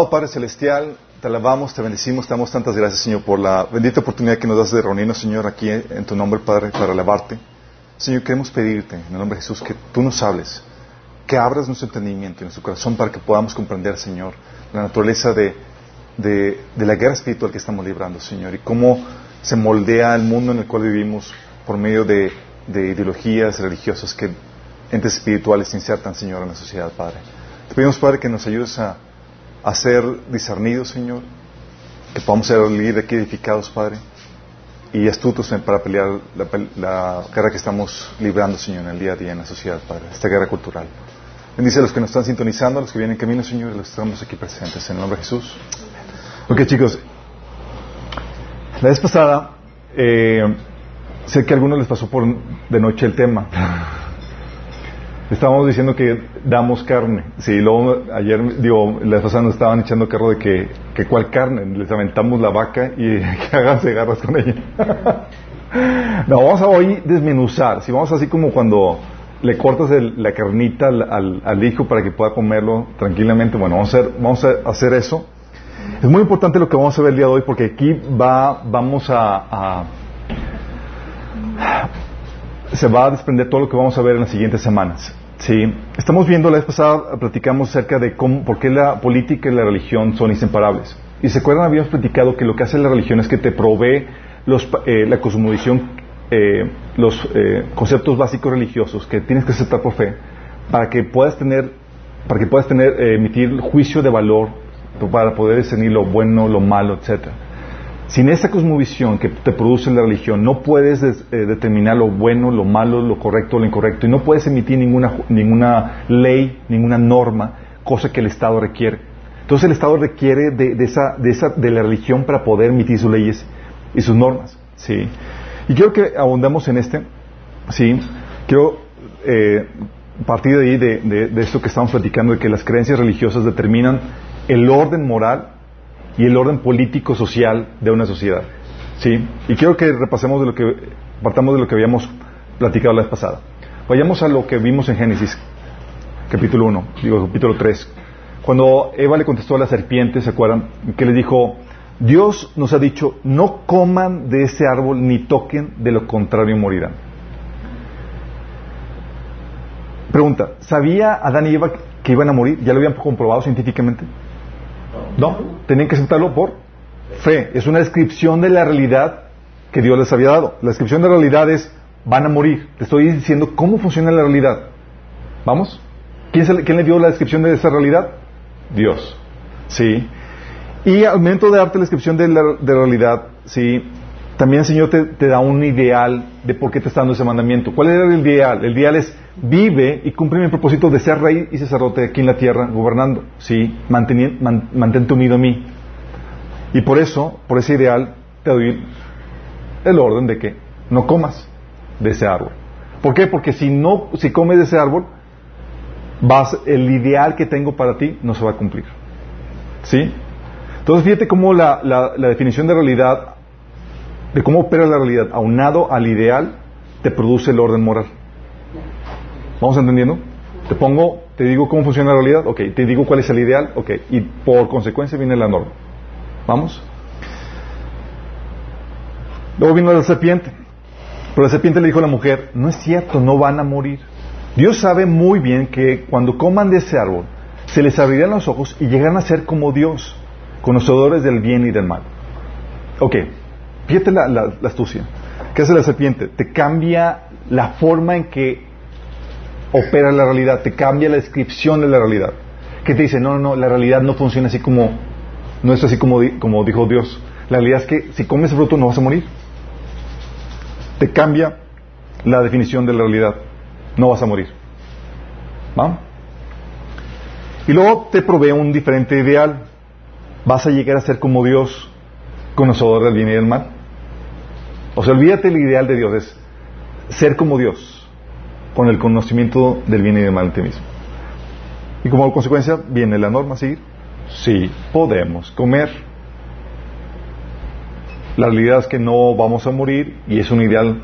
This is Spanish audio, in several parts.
Amado Padre Celestial, te alabamos, te bendecimos, te damos tantas gracias, Señor, por la bendita oportunidad que nos das de reunirnos, Señor, aquí en tu nombre, Padre, para alabarte. Señor, queremos pedirte, en el nombre de Jesús, que tú nos hables, que abras nuestro entendimiento y nuestro corazón para que podamos comprender, Señor, la naturaleza de, de, de la guerra espiritual que estamos librando, Señor, y cómo se moldea el mundo en el cual vivimos por medio de, de ideologías religiosas que entes espirituales se insertan, Señor, en la sociedad, Padre. Te pedimos, Padre, que nos ayudes a a ser discernidos, Señor, que podamos ser líderes aquí edificados, Padre, y astutos para pelear la, la, guerra que estamos librando, Señor, en el día a día en la sociedad, Padre, esta guerra cultural. Bendice a los que nos están sintonizando, a los que vienen en camino, Señor, y a los que estamos aquí presentes, en el nombre de Jesús. Ok, chicos, la vez pasada, eh, sé que a algunos les pasó por de noche el tema. Estábamos diciendo que damos carne. Sí, luego ayer, digo, las pasadas nos estaban echando carro de que, que cuál carne. Les aventamos la vaca y que háganse garras con ella. no, vamos a hoy desmenuzar. Si vamos así como cuando le cortas el, la carnita al, hijo para que pueda comerlo tranquilamente. Bueno, vamos a, hacer, vamos a hacer eso. Es muy importante lo que vamos a ver el día de hoy porque aquí va, vamos a se va a desprender todo lo que vamos a ver en las siguientes semanas. Sí, estamos viendo la vez pasada, platicamos acerca de cómo, por qué la política y la religión son inseparables. Y se acuerdan, habíamos platicado que lo que hace la religión es que te provee los, eh, la cosmovisión, eh, los eh, conceptos básicos religiosos que tienes que aceptar por fe para que puedas tener, para que puedas tener, emitir juicio de valor para poder discernir lo bueno, lo malo, etcétera. Sin esa cosmovisión que te produce la religión, no puedes des, eh, determinar lo bueno, lo malo, lo correcto, lo incorrecto, y no puedes emitir ninguna, ninguna ley, ninguna norma, cosa que el Estado requiere. Entonces el Estado requiere de, de, esa, de, esa, de la religión para poder emitir sus leyes y sus normas. ¿sí? Y quiero que abundemos en este. ¿sí? Quiero eh, partir de ahí, de, de, de esto que estamos platicando, de que las creencias religiosas determinan el orden moral y el orden político social de una sociedad. ¿Sí? Y quiero que repasemos de lo que partamos de lo que habíamos platicado la vez pasada. Vayamos a lo que vimos en Génesis capítulo 1, digo capítulo 3. Cuando Eva le contestó a la serpiente, ¿se acuerdan? Que le dijo, Dios nos ha dicho, no coman de ese árbol ni toquen, de lo contrario morirán. Pregunta, ¿sabía Adán y Eva que iban a morir? ¿Ya lo habían comprobado científicamente? No, tenían que aceptarlo por fe. Es una descripción de la realidad que Dios les había dado. La descripción de la realidad es, van a morir. Te estoy diciendo cómo funciona la realidad. ¿Vamos? ¿Quién, ¿Quién, le dio la descripción de esa realidad? Dios. ¿Sí? Y al momento de darte la descripción de la, de la realidad, ¿sí? También el Señor te, te, da un ideal de por qué te está dando ese mandamiento. ¿Cuál era el ideal? El ideal es vive y cumple mi propósito de ser rey y sacerdote aquí en la tierra, gobernando. ¿sí? Mantente unido a mí. Y por eso, por ese ideal, te doy el orden de que no comas de ese árbol. ¿Por qué? Porque si no, si comes de ese árbol, vas, el ideal que tengo para ti no se va a cumplir. ¿Sí? Entonces fíjate cómo la, la, la definición de realidad de cómo opera la realidad, aunado al ideal, te produce el orden moral. ¿Vamos entendiendo? Te pongo, te digo cómo funciona la realidad, ok, te digo cuál es el ideal, ok, y por consecuencia viene la norma. ¿Vamos? Luego vino la serpiente. Pero la serpiente le dijo a la mujer, no es cierto, no van a morir. Dios sabe muy bien que cuando coman de ese árbol, se les abrirán los ojos y llegarán a ser como Dios, conocedores del bien y del mal. Ok, fíjate la, la, astucia. ¿Qué hace la serpiente? Te cambia la forma en que opera la realidad, te cambia la descripción de la realidad. Que te dice, no, no, la realidad no funciona así como, no es así como, como dijo Dios. La realidad es que si comes fruto no vas a morir. Te cambia la definición de la realidad. No vas a morir. ¿Va? Y luego te provee un diferente ideal. Vas a llegar a ser como Dios, conocedor del bien y del mal. O sea, olvídate el ideal de Dios, es ser como Dios, con el conocimiento del bien y del mal en ti mismo. Y como consecuencia viene la norma a seguir. Sí, podemos comer. La realidad es que no vamos a morir y es un ideal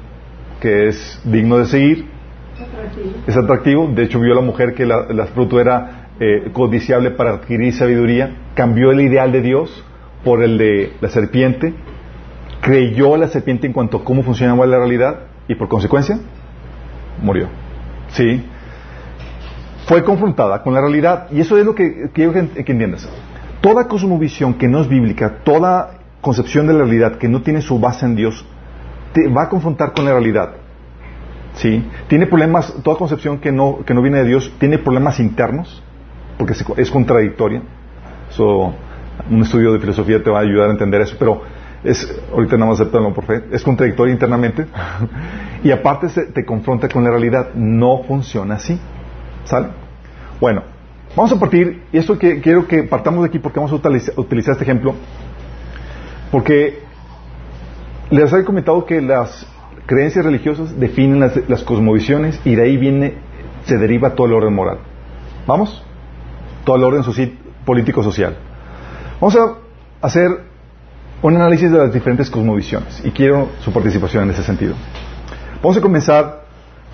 que es digno de seguir. Es atractivo. De hecho, vio a la mujer que la, la fruto era eh, codiciable para adquirir sabiduría, cambió el ideal de Dios por el de la serpiente, creyó a la serpiente en cuanto a cómo funcionaba la realidad y por consecuencia murió. ¿Sí? Fue confrontada con la realidad y eso es lo que quiero que, entiendas. Toda cosmovisión que no es bíblica, toda concepción de la realidad que no tiene su base en Dios, te va a confrontar con la realidad. ¿Sí? Tiene problemas, toda concepción que no, que no viene de Dios tiene problemas internos, porque es contradictoria. un estudio de filosofía te va a ayudar a entender eso, pero es, ahorita nada más aceptarlo por fe, es contradictoria internamente y aparte te confronta con la realidad. No funciona así. ¿Sale? Bueno, vamos a partir, y esto que quiero que partamos de aquí porque vamos a utilizar, este ejemplo, porque les he comentado que las creencias religiosas definen las, las cosmovisiones y de ahí viene, se deriva todo el orden moral. ¿Vamos? todo el orden político-social. Vamos a hacer un análisis de las diferentes cosmovisiones y quiero su participación en ese sentido. Vamos a comenzar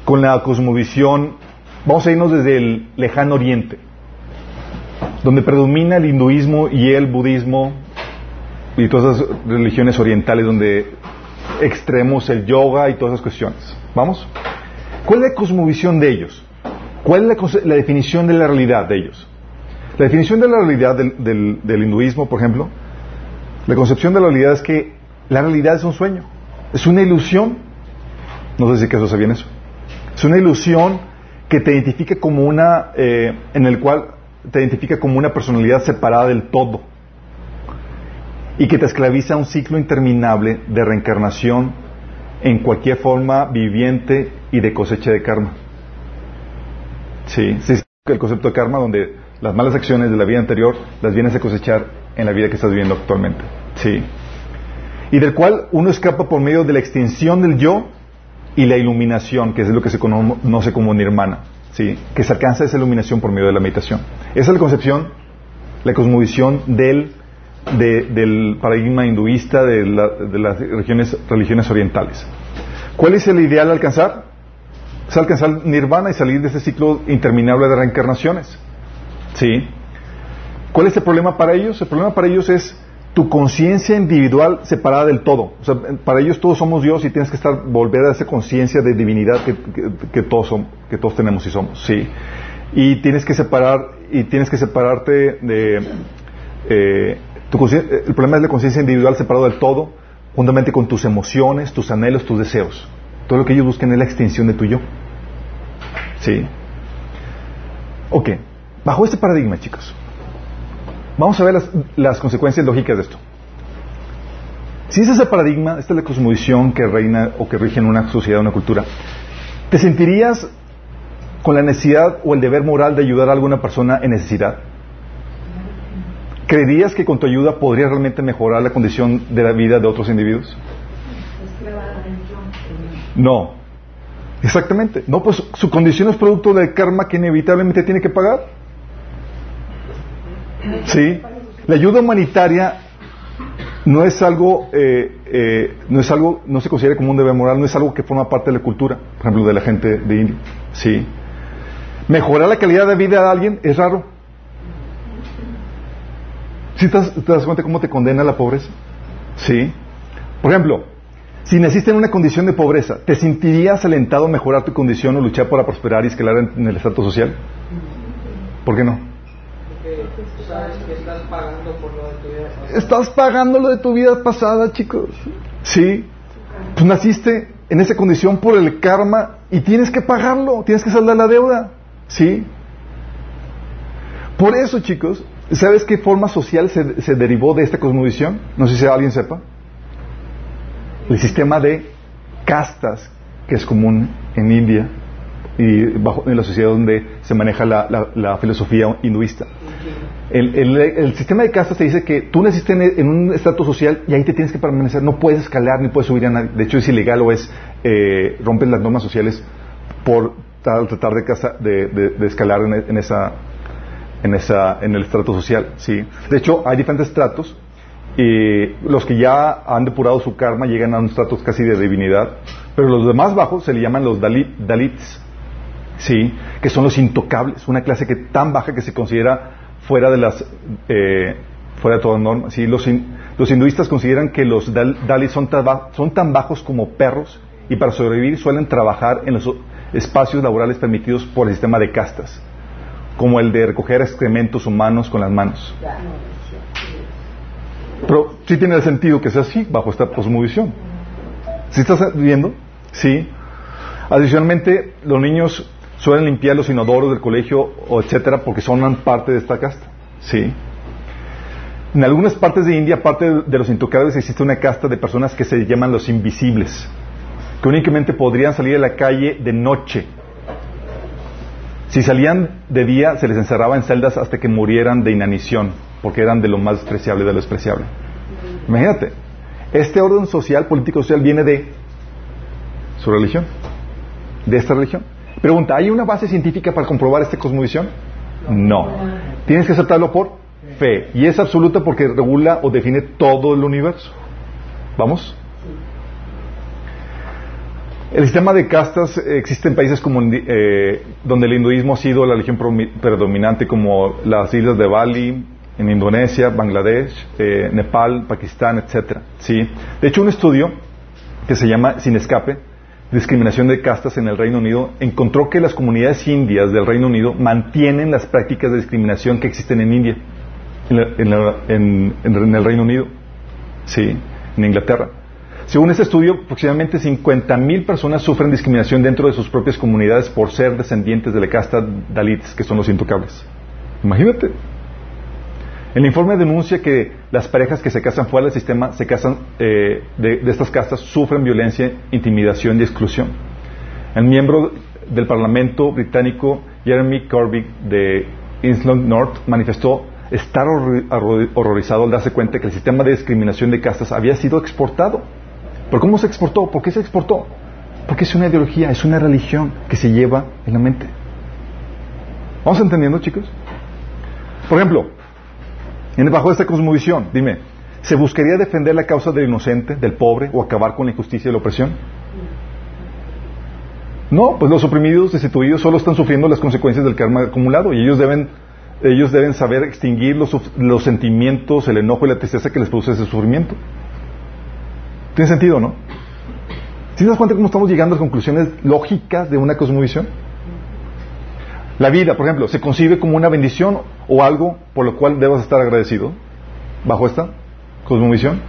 con la cosmovisión, vamos a irnos desde el lejano oriente, donde predomina el hinduismo y el budismo y todas las religiones orientales donde extremos el yoga y todas esas cuestiones. ¿Vamos? ¿Cuál es la cosmovisión de ellos? ¿Cuál es la definición de la realidad de ellos? La definición de la realidad del, hinduismo, por ejemplo, la concepción de la realidad es que la realidad es un sueño, es una ilusión. No sé si eso sabían eso. Es una ilusión que te identifica como una, eh, en el cual te identifica como una personalidad separada del todo y que te esclaviza a un ciclo interminable de reencarnación en cualquier forma viviente y de cosecha de karma. Sí, sí, el concepto de karma donde las malas acciones de la vida anterior las vienes a cosechar en la vida que estás viviendo actualmente. Sí. Y del cual uno escapa por medio de la extinción del yo y la iluminación, que es lo que se conoce como nirvana. Sí. Que se alcanza esa iluminación por medio de la meditación. Esa es la concepción, la cosmovisión del, del paradigma hinduista de, de las religiones, religiones orientales. ¿Cuál es el ideal a alcanzar? Es alcanzar nirvana y salir de ese ciclo interminable de reencarnaciones. ¿Sí? ¿Cuál es el problema para ellos? El problema para ellos es tu conciencia individual separada del todo. O sea, para ellos todos somos Dios y tienes que estar volver a esa conciencia de divinidad que, todos tenemos y somos. Sí. Y tienes que separar y tienes que separarte de eh, el problema es la conciencia individual separada del todo, juntamente con tus emociones, tus anhelos, tus deseos. Todo lo que ellos buscan es la extinción de tu yo. ¿Sí? Ok. Bajo este paradigma, chicos, vamos a ver las, consecuencias lógicas de esto. Si es ese paradigma, esta es la cosmovisión que reina o que rige en una sociedad, una cultura, ¿te sentirías con la necesidad o el deber moral de ayudar a alguna persona en necesidad? ¿Creerías que con tu ayuda podrías realmente mejorar la condición de la vida de otros individuos? No. Exactamente. No, pues su condición es producto del karma que inevitablemente tiene que pagar. ¿Sí? La ayuda humanitaria no es algo, eh, eh, no es algo, no se considera como un deber moral, no es algo que forma parte de la cultura, por ejemplo, de la gente de India. Sí. Mejorar la calidad de vida de alguien es raro. ¿Sí te das, te das cuenta cómo te condena la pobreza? Sí. Por ejemplo, si naciste en una condición de pobreza, ¿te sentirías alentado a mejorar tu condición o luchar para prosperar y escalar en, en el estatus social? ¿Por qué no? Porque sabes que estás pagando por lo de tu vida pasada. Estás pagando lo de tu vida pasada, chicos. Sí. Pues naciste en esa condición por el karma y tienes que pagarlo, tienes que saldar la deuda. Sí. Por eso, chicos, ¿sabes qué forma social se, se derivó de esta cosmovisión? No sé si alguien sepa. El sistema de castas que es común en India y bajo, en la sociedad donde se maneja la, la- filosofía hinduista. El, el- sistema de castas te dice que tú naciste en, un estatus social y ahí te tienes que permanecer, no puedes escalar ni puedes subir a nadie. De hecho, es ilegal o es eh, rompen las normas sociales por tra- tratar de, casa- de, de- escalar en, esa en esa en el estrato social. Sí. De hecho, hay diferentes estratos y los que ya han depurado su karma llegan a un estrato casi de divinidad, pero los de más bajos se le llaman los dalit- dalits. Sí, que son los intocables, una clase que tan baja que se considera fuera de las eh, fuera de toda norma. Sí, los, hin- los hinduistas consideran que los dal- dalits son, son tan bajos como perros y para sobrevivir suelen trabajar en los espacios laborales permitidos por el sistema de castas, como el de recoger excrementos humanos con las manos. Pero sí tiene el sentido que sea así bajo esta cosmovisión. ¿Sí estás viendo? Sí. Adicionalmente, los niños suelen limpiar los inodoros del colegio o etcétera porque son parte de esta casta. Sí. En algunas partes de India, aparte de los intocables, existe una casta de personas que se llaman los invisibles, que únicamente podrían salir a la calle de noche. Si salían de día, se les encerraba en celdas hasta que murieran de inanición, porque eran de lo más despreciable de lo despreciable. Imagínate, este orden social, político-social, viene de su religión, de esta religión. Pregunta, ¿hay una base científica para comprobar esta cosmovisión? No. Tienes que aceptarlo por fe. Y es absoluta porque regula o define todo el universo. ¿Vamos? El sistema de castas existe en países como eh, donde el hinduismo ha sido la religión predominante, como las islas de Bali, en Indonesia, Bangladesh, eh, Nepal, Pakistán, etcétera. ¿sí? De hecho, un estudio que se llama Sin Escape, Discriminación de Castas en el Reino Unido, encontró que las comunidades indias del Reino Unido mantienen las prácticas de discriminación que existen en India, en, el Reino Unido, ¿sí? en Inglaterra. Según este estudio, aproximadamente 50.000 personas sufren discriminación dentro de sus propias comunidades por ser descendientes de la casta Dalits, que son los intocables. Imagínate. El informe denuncia que las parejas que se casan fuera del sistema se casan eh, de, estas castas sufren violencia, intimidación y exclusión. El miembro del Parlamento británico Jeremy Corbyn de Islington North manifestó estar horror- horror- horrorizado al darse cuenta que el sistema de discriminación de castas había sido exportado. ¿Pero cómo se exportó? ¿Por qué se exportó? Porque es una ideología, es una religión que se lleva en la mente. ¿Vamos entendiendo, chicos? Por ejemplo, en- bajo esta cosmovisión, dime, ¿se buscaría defender la causa del inocente, del pobre, o acabar con la injusticia y la opresión? No, pues los oprimidos, destituidos, solo están sufriendo las consecuencias del karma acumulado y ellos deben, ellos deben saber extinguir los, los sentimientos, el enojo y la tristeza que les produce ese sufrimiento. ¿Tiene sentido, no? ¿Sí te das cuenta cómo estamos llegando a las conclusiones lógicas de una cosmovisión? La vida, por ejemplo, ¿se concibe como una bendición o algo por lo cual debas estar agradecido bajo esta cosmovisión?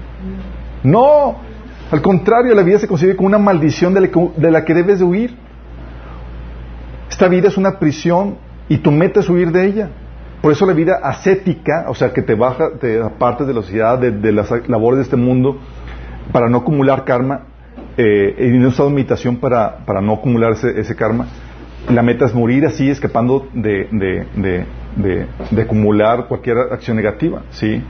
No, al contrario, la vida se concibe como una maldición de la que, debes de huir. Esta vida es una prisión y tu meta es huir de ella. Por eso la vida ascética, o sea, que te baja, te apartes de la sociedad, de, las labores de este mundo, para no acumular karma, eh, y un estado de meditación para, para no acumular ese, karma, la meta es morir así, escapando de, de, acumular cualquier acción negativa, ¿sí?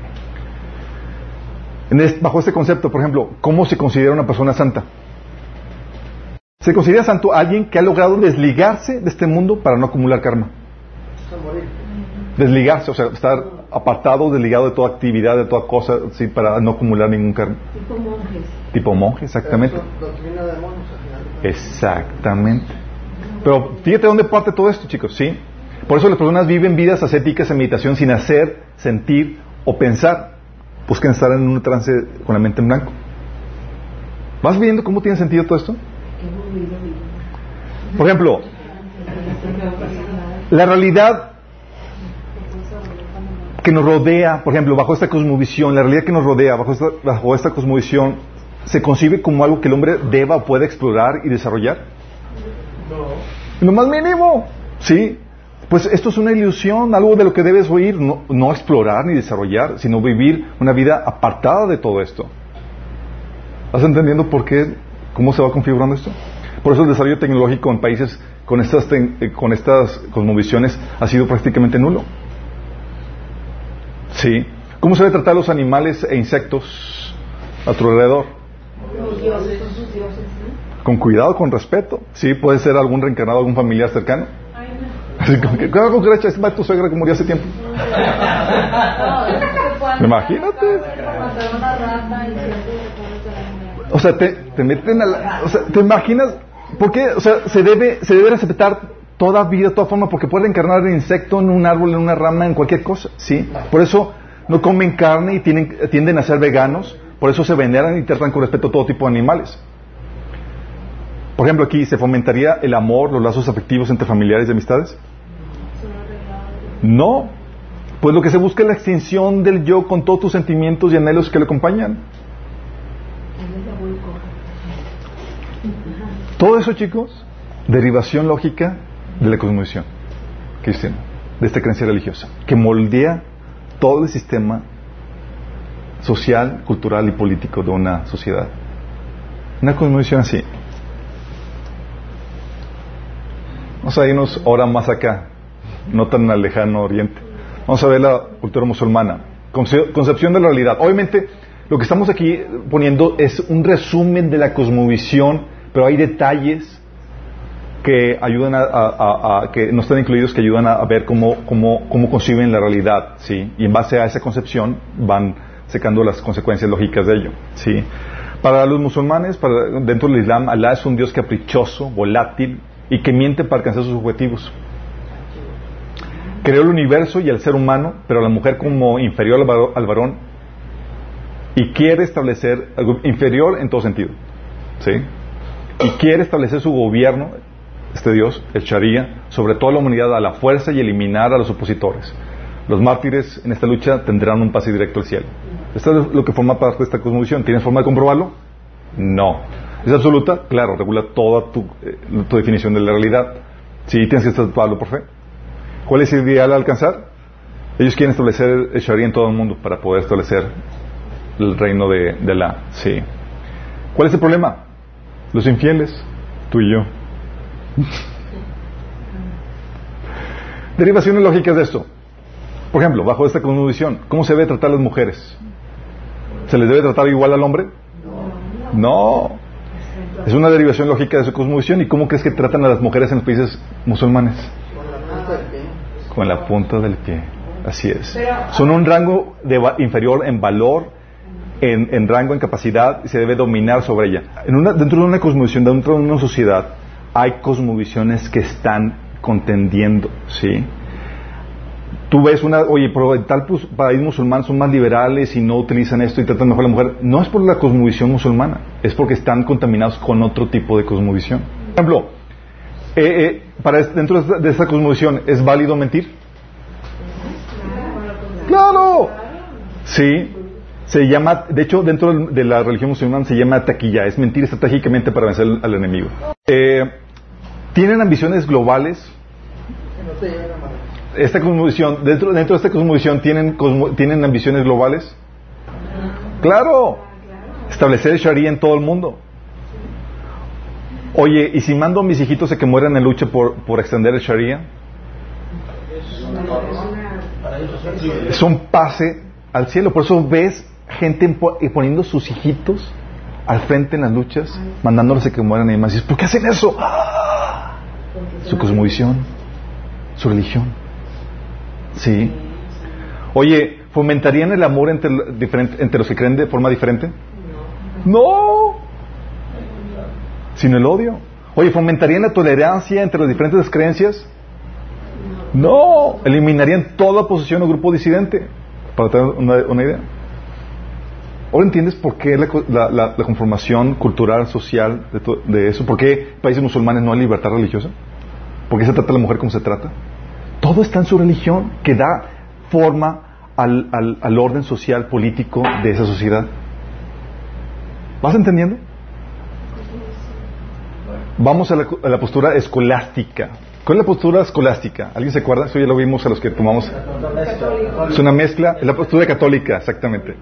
En es- bajo este concepto, por ejemplo, ¿cómo se considera una persona santa? Se considera santo alguien que ha logrado desligarse de este mundo para no acumular karma. Desligarse, o sea, estar apartados, desligados de toda actividad, de toda cosa, sí, para no acumular ningún carne. Tipo monjes. Tipo monje, exactamente. Exactamente. Pero fíjate dónde parte todo esto, chicos, ¿sí? Por eso las personas viven vidas ascéticas en meditación sin hacer, sentir o pensar. Buscan estar en un trance con la mente en blanco. ¿Vas viendo cómo tiene sentido todo esto? Por ejemplo, la realidad que nos rodea, por ejemplo, bajo esta cosmovisión, la realidad que nos rodea, bajo esta, bajo esta cosmovisión, se concibe como algo que el hombre deba o pueda explorar y desarrollar. En lo más mínimo, ¿sí? Pues esto es una ilusión, algo de lo que debes oír, no, no explorar ni desarrollar, sino vivir una vida apartada de todo esto. ¿Estás entendiendo por qué, cómo se va configurando esto? Por eso el desarrollo tecnológico en países con estas, eh, con estas cosmovisiones ha sido prácticamente nulo. Sí. ¿Cómo se debe tratar a los animales e insectos a tu alrededor? Con cuidado, con respeto. Sí, puede ser algún reencarnado, algún familiar cercano. Claro, cucaracha, es tu suegra que murió hace tiempo. Imagínate. O sea, te, te meten a la... O sea, ¿te imaginas? ¿Por qué? O sea, se debe, se debe respetar toda vida, toda forma, porque puede encarnar en insecto, en un árbol, en una rama, en cualquier cosa, ¿sí? Por eso no comen carne y tienen, tienden a ser veganos, por eso se veneran y tratan con respeto a todo tipo de animales. Por ejemplo, aquí, ¿se fomentaría el amor, los lazos afectivos entre familiares y amistades? No. Pues lo que se busca es la extinción del yo con todos tus sentimientos y anhelos que le acompañan. Todo eso, chicos, derivación lógica de la cosmovisión cristiana, de esta creencia religiosa, que moldea todo el sistema social, cultural y político de una sociedad. Una cosmovisión así. Vamos a irnos ahora más acá, no tan al lejano oriente. Vamos a ver la cultura musulmana. Conce- Concepción de la realidad. Obviamente, lo que estamos aquí poniendo es un resumen de la cosmovisión, pero hay detalles que ayudan a, que no están incluidos que ayudan a, a ver cómo, cómo, cómo conciben la realidad, sí, y en base a esa concepción van secando las consecuencias lógicas de ello, sí. Para los musulmanes, para, dentro del Islam, Alá es un Dios caprichoso, volátil y que miente para alcanzar sus objetivos. Creó el universo y el ser humano, pero la mujer como inferior al varón y quiere establecer inferior en todo sentido, sí y quiere establecer su gobierno, este Dios, el Sharia, sobre toda la humanidad a la fuerza y eliminar a los opositores. Los mártires en esta lucha tendrán un pase directo al cielo. Esto es lo que forma parte de esta cosmovisión. ¿Tienes forma de comprobarlo? No. ¿Es absoluta? Claro, regula toda tu, eh, definición de la realidad. Sí, tienes que estatuarlo por fe. ¿Cuál es el ideal a alcanzar? Ellos quieren establecer el Sharia en todo el mundo para poder establecer el reino de, de la. Sí. ¿Cuál es el problema? Los infieles, tú y yo. Derivaciones lógicas de esto. Por ejemplo, bajo esta cosmovisión, ¿cómo se debe tratar a las mujeres? ¿Se les debe tratar igual al hombre? No. Es una derivación lógica de su cosmovisión. ¿Y cómo crees que tratan a las mujeres en los países musulmanes? Con la punta del pie. Así es. Son un rango de inferior en valor, en, en rango, en capacidad, y se debe dominar sobre ella. En una- dentro de una cosmovisión, dentro de una sociedad, hay cosmovisiones que están contendiendo, ¿sí? Tú ves una, oye, pero en tal país musulmán son más liberales y no utilizan esto y tratan mejor a la mujer. No es por la cosmovisión musulmana, es porque están contaminados con otro tipo de cosmovisión. Por ejemplo, eh, eh, para dentro de esta, cosmovisión, ¿es válido mentir? Claro. Sí. Se llama, de hecho, dentro de la religión musulmana se llama taquilla, es mentir estratégicamente para vencer al, enemigo. Eh, ¿Tienen ambiciones globales? Esta cosmovisión, dentro, dentro de esta cosmovisión, ¿tienen, cosmo- ¿tienen ambiciones globales? Claro. Establecer el Sharia en todo el mundo. Oye, ¿y si mando a mis hijitos a que mueran en lucha por, por extender el Sharia? Es un pase al cielo. Por eso ves gente eh, poniendo sus hijitos al frente en las luchas, mandándolos a que mueran y demás. ¿por qué hacen eso? ¡Ah! Su cosmovisión, su religión. Sí. Oye, ¿fomentarían el amor entre, entre los que creen de forma diferente? No. Sino el odio. Oye, ¿fomentarían la tolerancia entre las diferentes creencias? No. Eliminarían toda oposición o grupo disidente. Para tener una, idea. Ahora entiendes por qué la, co- la- la- la conformación cultural, social de, eso. ¿Por qué países musulmanes no hay libertad religiosa? ¿Por qué se trata a la mujer como se trata? Todo está en su religión, que da forma al, al- al orden social, político de esa sociedad. ¿Vas entendiendo? Vamos a la, a la postura escolástica. ¿Cuál es la postura escolástica? ¿Alguien se acuerda? Eso ya lo vimos a los que tomamos. Es una mezcla. Es la postura católica, exactamente.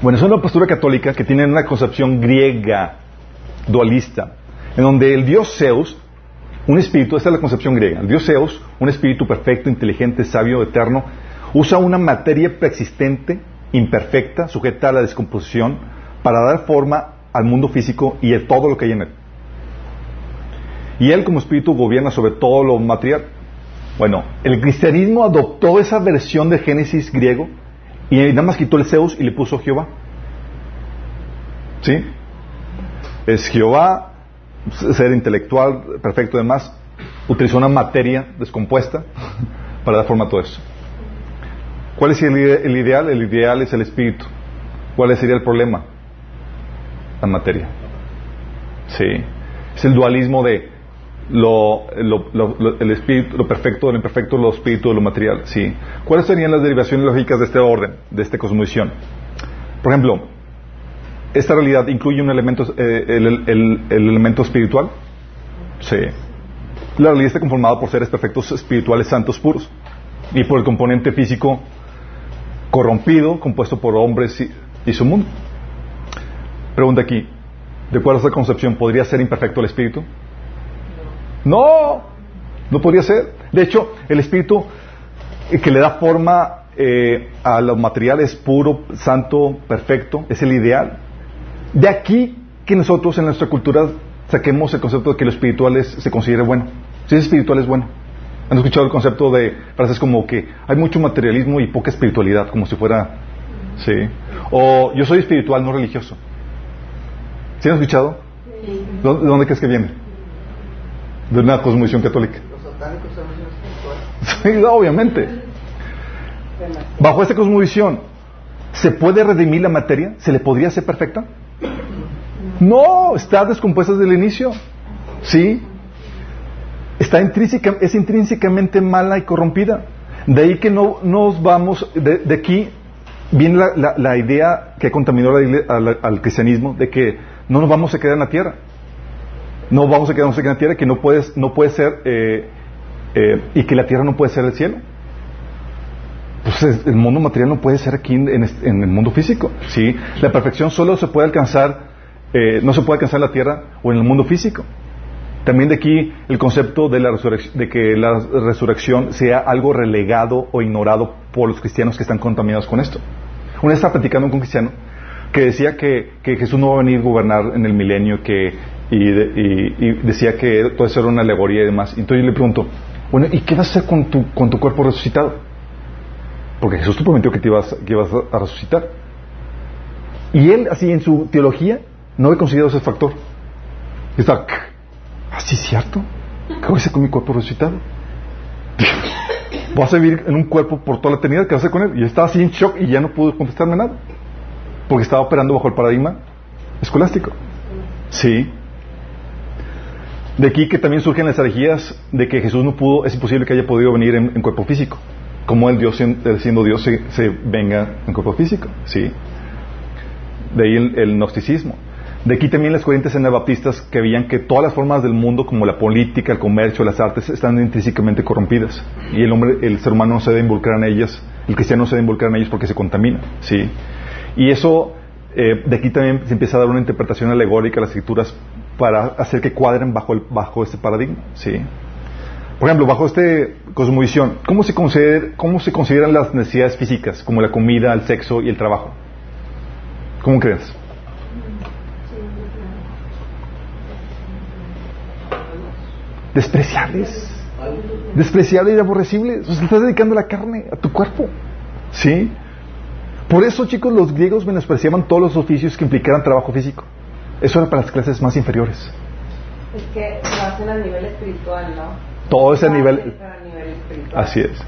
Bueno, es una postura católica que tiene una concepción griega, dualista, en donde el dios Zeus, un espíritu, esta es la concepción griega, el dios Zeus, un espíritu perfecto, inteligente, sabio, eterno, usa una materia preexistente, imperfecta, sujeta a la descomposición, para dar forma al mundo físico y a todo lo que hay en él. Y él como espíritu gobierna sobre todo lo material. Bueno, el cristianismo adoptó esa versión de Génesis griego y nada más quitó el Zeus y le puso Jehová. ¿Sí? Es Jehová, ser intelectual, perfecto además, utilizó una materia descompuesta para dar forma a todo eso. ¿Cuál es el, el ideal? El ideal es el espíritu. ¿Cuál sería el problema? Materia. Sí. Es el dualismo de lo, el espíritu, lo perfecto lo imperfecto, lo espíritu lo material. Sí. ¿Cuáles serían las derivaciones lógicas de este orden, de esta cosmovisión? Por ejemplo, ¿esta realidad incluye un elemento, eh, el, el- el- el elemento espiritual? Sí. La realidad está conformada por seres perfectos espirituales santos puros y por el componente físico corrompido compuesto por hombres y su mundo. Pregunta aquí, ¿de acuerdo a esta concepción, podría ser imperfecto el espíritu? No, no podría ser. De hecho, el espíritu eh, que le da forma eh, a los materiales puro, santo, perfecto, es el ideal. De aquí que nosotros en nuestra cultura saquemos el concepto de que lo espiritual es- se considere bueno. Si es espiritual es bueno. ¿Han escuchado el concepto de frases como que hay mucho materialismo y poca espiritualidad, como si fuera... Sí. O yo soy espiritual, no religioso. ¿Sí han escuchado? ¿Dó- ¿De dónde crees que viene? De una cosmovisión católica. Los satánicos son espirituales. Sí, obviamente. Bajo esta cosmovisión, ¿se puede redimir la materia? ¿Se le podría hacer perfecta? No, está descompuesta desde el inicio. ¿Sí? Está intrínseca, es intrínsecamente mala y corrompida. De ahí que no nos vamos, de, de aquí viene la, la- la idea que contaminó la al cristianismo de que no nos vamos a quedar en la tierra. No vamos a quedarnos en la tierra, que no, puedes, no puede ser, eh, eh, y que la tierra no puede ser el cielo. Pues es- el mundo material no puede ser aquí en, en en el mundo físico. ¿sí? La perfección solo se puede alcanzar, eh, no se puede alcanzar en la tierra o en el mundo físico. También de aquí el concepto de, la de que la resurrección sea algo relegado o ignorado por los cristianos que están contaminados con esto. Una vez estaba platicando con un cristiano que decía que, Jesús no va a venir a gobernar en el milenio y, de- y- y decía que todo eso era una alegoría y demás. Entonces yo le pregunto, bueno, ¿y qué vas a hacer con tu, cuerpo resucitado? Porque Jesús te prometió que te ibas a resucitar. Y él, así en su teología, no había considerado ese factor. Y estaba, ¿así es cierto? ¿Qué voy a hacer con mi cuerpo resucitado? ¿Vas a vivir en un cuerpo por toda la eternidad? ¿Qué vas a hacer con él? Y estaba así en shock y ya no pudo contestarme nada. Porque estaba operando bajo el paradigma escolástico. Sí. De aquí que también surgen las herejías de que Jesús no pudo, es imposible que haya podido venir en, cuerpo físico. Como el Dios, siendo Dios, se, se venga en cuerpo físico. Sí. De ahí el, el gnosticismo. De aquí también las corrientes anabaptistas que veían que todas las formas del mundo, como la política, el comercio, las artes, están intrínsecamente corrompidas. Y el hombre, el ser humano no se debe involucrar en ellas, el cristiano no se debe involucrar en ellas porque se contamina. ¿sí? Y eso, eh, de aquí también se empieza a dar una interpretación alegórica a las escrituras para hacer que cuadren bajo, el, bajo este paradigma. ¿sí? Por ejemplo, bajo este cosmovisión, ¿cómo se, ¿cómo se consideran las necesidades físicas, como la comida, el sexo y el trabajo? ¿Cómo crees? despreciables. despreciable y aborrecible. O sea, estás dedicando la carne a tu cuerpo. ¿Sí? Por eso, chicos, los griegos menospreciaban todos los oficios que implicaran trabajo físico. Eso era para las clases más inferiores. Es que lo hacen a nivel espiritual, ¿no? Todo ese nivel. a nivel espiritual. Así es.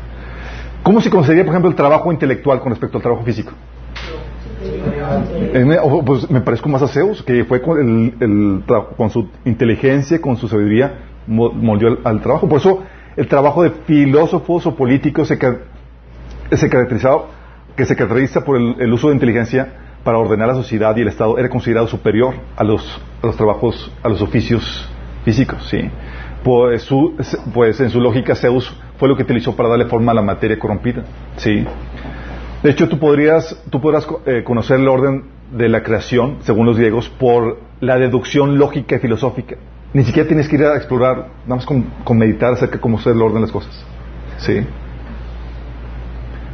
¿Cómo se consideraría, por ejemplo, el trabajo intelectual con respecto al trabajo físico? Pues me parezco más a Zeus, que fue con, el, el con su inteligencia, con su sabiduría, mo- moldeó al, al trabajo. Por eso el trabajo de filósofos o políticos se, se caracterizaba, que se caracteriza por el, uso de inteligencia para ordenar la sociedad y el Estado, era considerado superior a los, trabajos, a los oficios físicos. ¿sí? Pues, pues en su lógica Zeus fue lo que utilizó para darle forma a la materia corrompida. ¿sí? De hecho, tú podrías, tú podrás eh, conocer el orden de la creación, según los griegos, por la deducción lógica y filosófica. Ni siquiera tienes que ir a explorar, nada más con, con meditar acerca de cómo es el orden de las cosas. ¿Sí?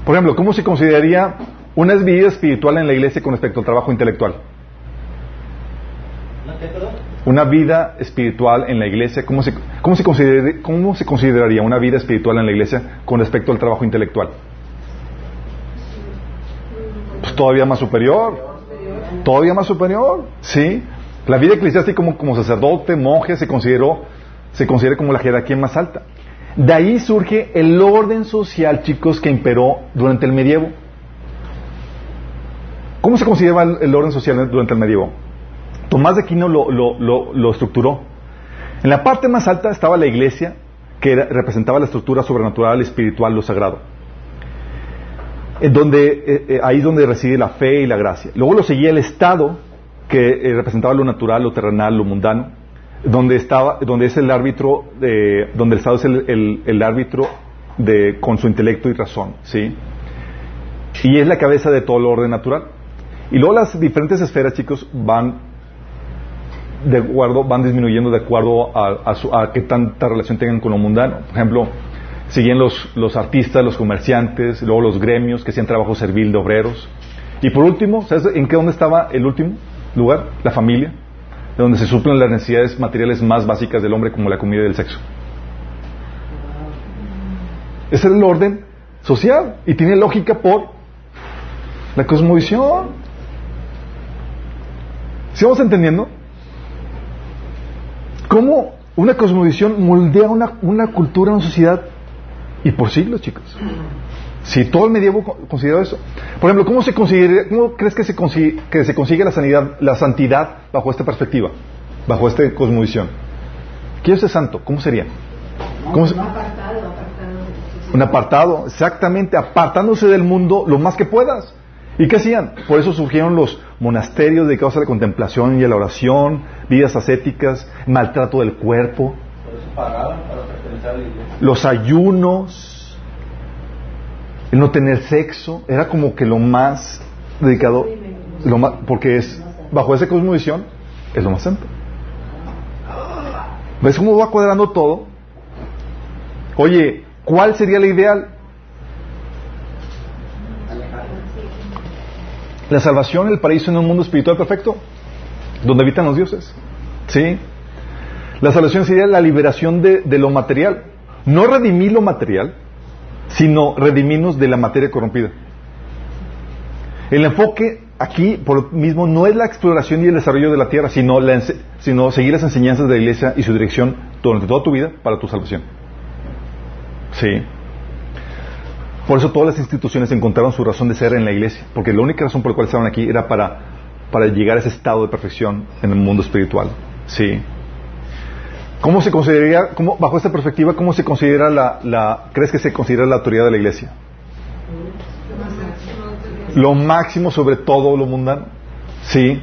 Por ejemplo, ¿cómo se consideraría una vida espiritual en la iglesia con respecto al trabajo intelectual? Una vida espiritual en la iglesia, ¿cómo se, cómo, se ¿cómo se consideraría una vida espiritual en la iglesia con respecto al trabajo intelectual? Pues todavía más superior. Todavía más superior, ¿sí? La vida eclesiástica como, como sacerdote, monje, se consideró, se considera como la jerarquía más alta. De ahí surge el orden social, chicos, que imperó durante el medievo. ¿Cómo se consideraba el, orden social durante el medievo? Tomás de Aquino lo, estructuró. En la parte más alta estaba la iglesia, que representaba la estructura sobrenatural, espiritual, lo sagrado. En donde, eh, eh, ahí es donde reside la fe y la gracia. Luego lo seguía el Estado, que eh, representaba lo natural, lo terrenal, lo mundano, donde estaba, donde es el árbitro, de, donde el Estado es el, el- árbitro de, con su intelecto y razón, ¿sí? Y es la cabeza de todo el orden natural. Y luego las diferentes esferas, chicos, van de acuerdo, van disminuyendo de acuerdo a, a, qué tanta relación tengan con lo mundano. Por ejemplo, siguen los, los artistas, los comerciantes, luego los gremios que hacían trabajo servil de obreros. Y por último, ¿sabes en qué dónde estaba el último lugar? La familia, donde se suplen las necesidades materiales más básicas del hombre como la comida y el sexo. Ese es el orden social y tiene lógica por la cosmovisión. ¿Sí vamos entendiendo? ¿Cómo una cosmovisión moldea una, una cultura, una sociedad? Y por siglos, chicos. Si todo el medievo co- consideró eso. Por ejemplo, ¿cómo, se considera, cómo crees que se, consigue, que se consigue la, sanidad, la santidad bajo esta perspectiva? Bajo esta cosmovisión. ¿Quién es santo? ¿Cómo sería? ¿Cómo se- un apartado, exactamente, apartándose del mundo lo más que puedas. ¿Y qué hacían? Por eso surgieron los monasterios dedicados a la contemplación y a la oración, vidas ascéticas, maltrato del cuerpo, Por eso pagaban para pertenecer a la iglesia. los ayunos, el no tener sexo, era como que lo más dedicado, porque es, bajo esa cosmovisión, es lo más santo. ¿Ves cómo va cuadrando todo? Oye, ¿cuál sería el ideal? La salvación, el paraíso en un mundo espiritual perfecto, donde habitan los dioses. ¿Sí? La salvación sería la liberación de, de lo material. No redimir lo material, sino redimirnos de la materia corrompida. El enfoque aquí, por lo mismo, no es la exploración y el desarrollo de la tierra, sino, la sino seguir las enseñanzas de la iglesia y su dirección durante toda tu vida para tu salvación. Sí. Por eso todas las instituciones encontraron su razón de ser en la iglesia, porque la única razón por la cual estaban aquí era para, para llegar a ese estado de perfección en el mundo espiritual. Sí. ¿Cómo se consideraría, bajo esta perspectiva, cómo se considera la, crees que se considera la autoridad de la iglesia? Lo máximo sobre todo lo mundano. Sí.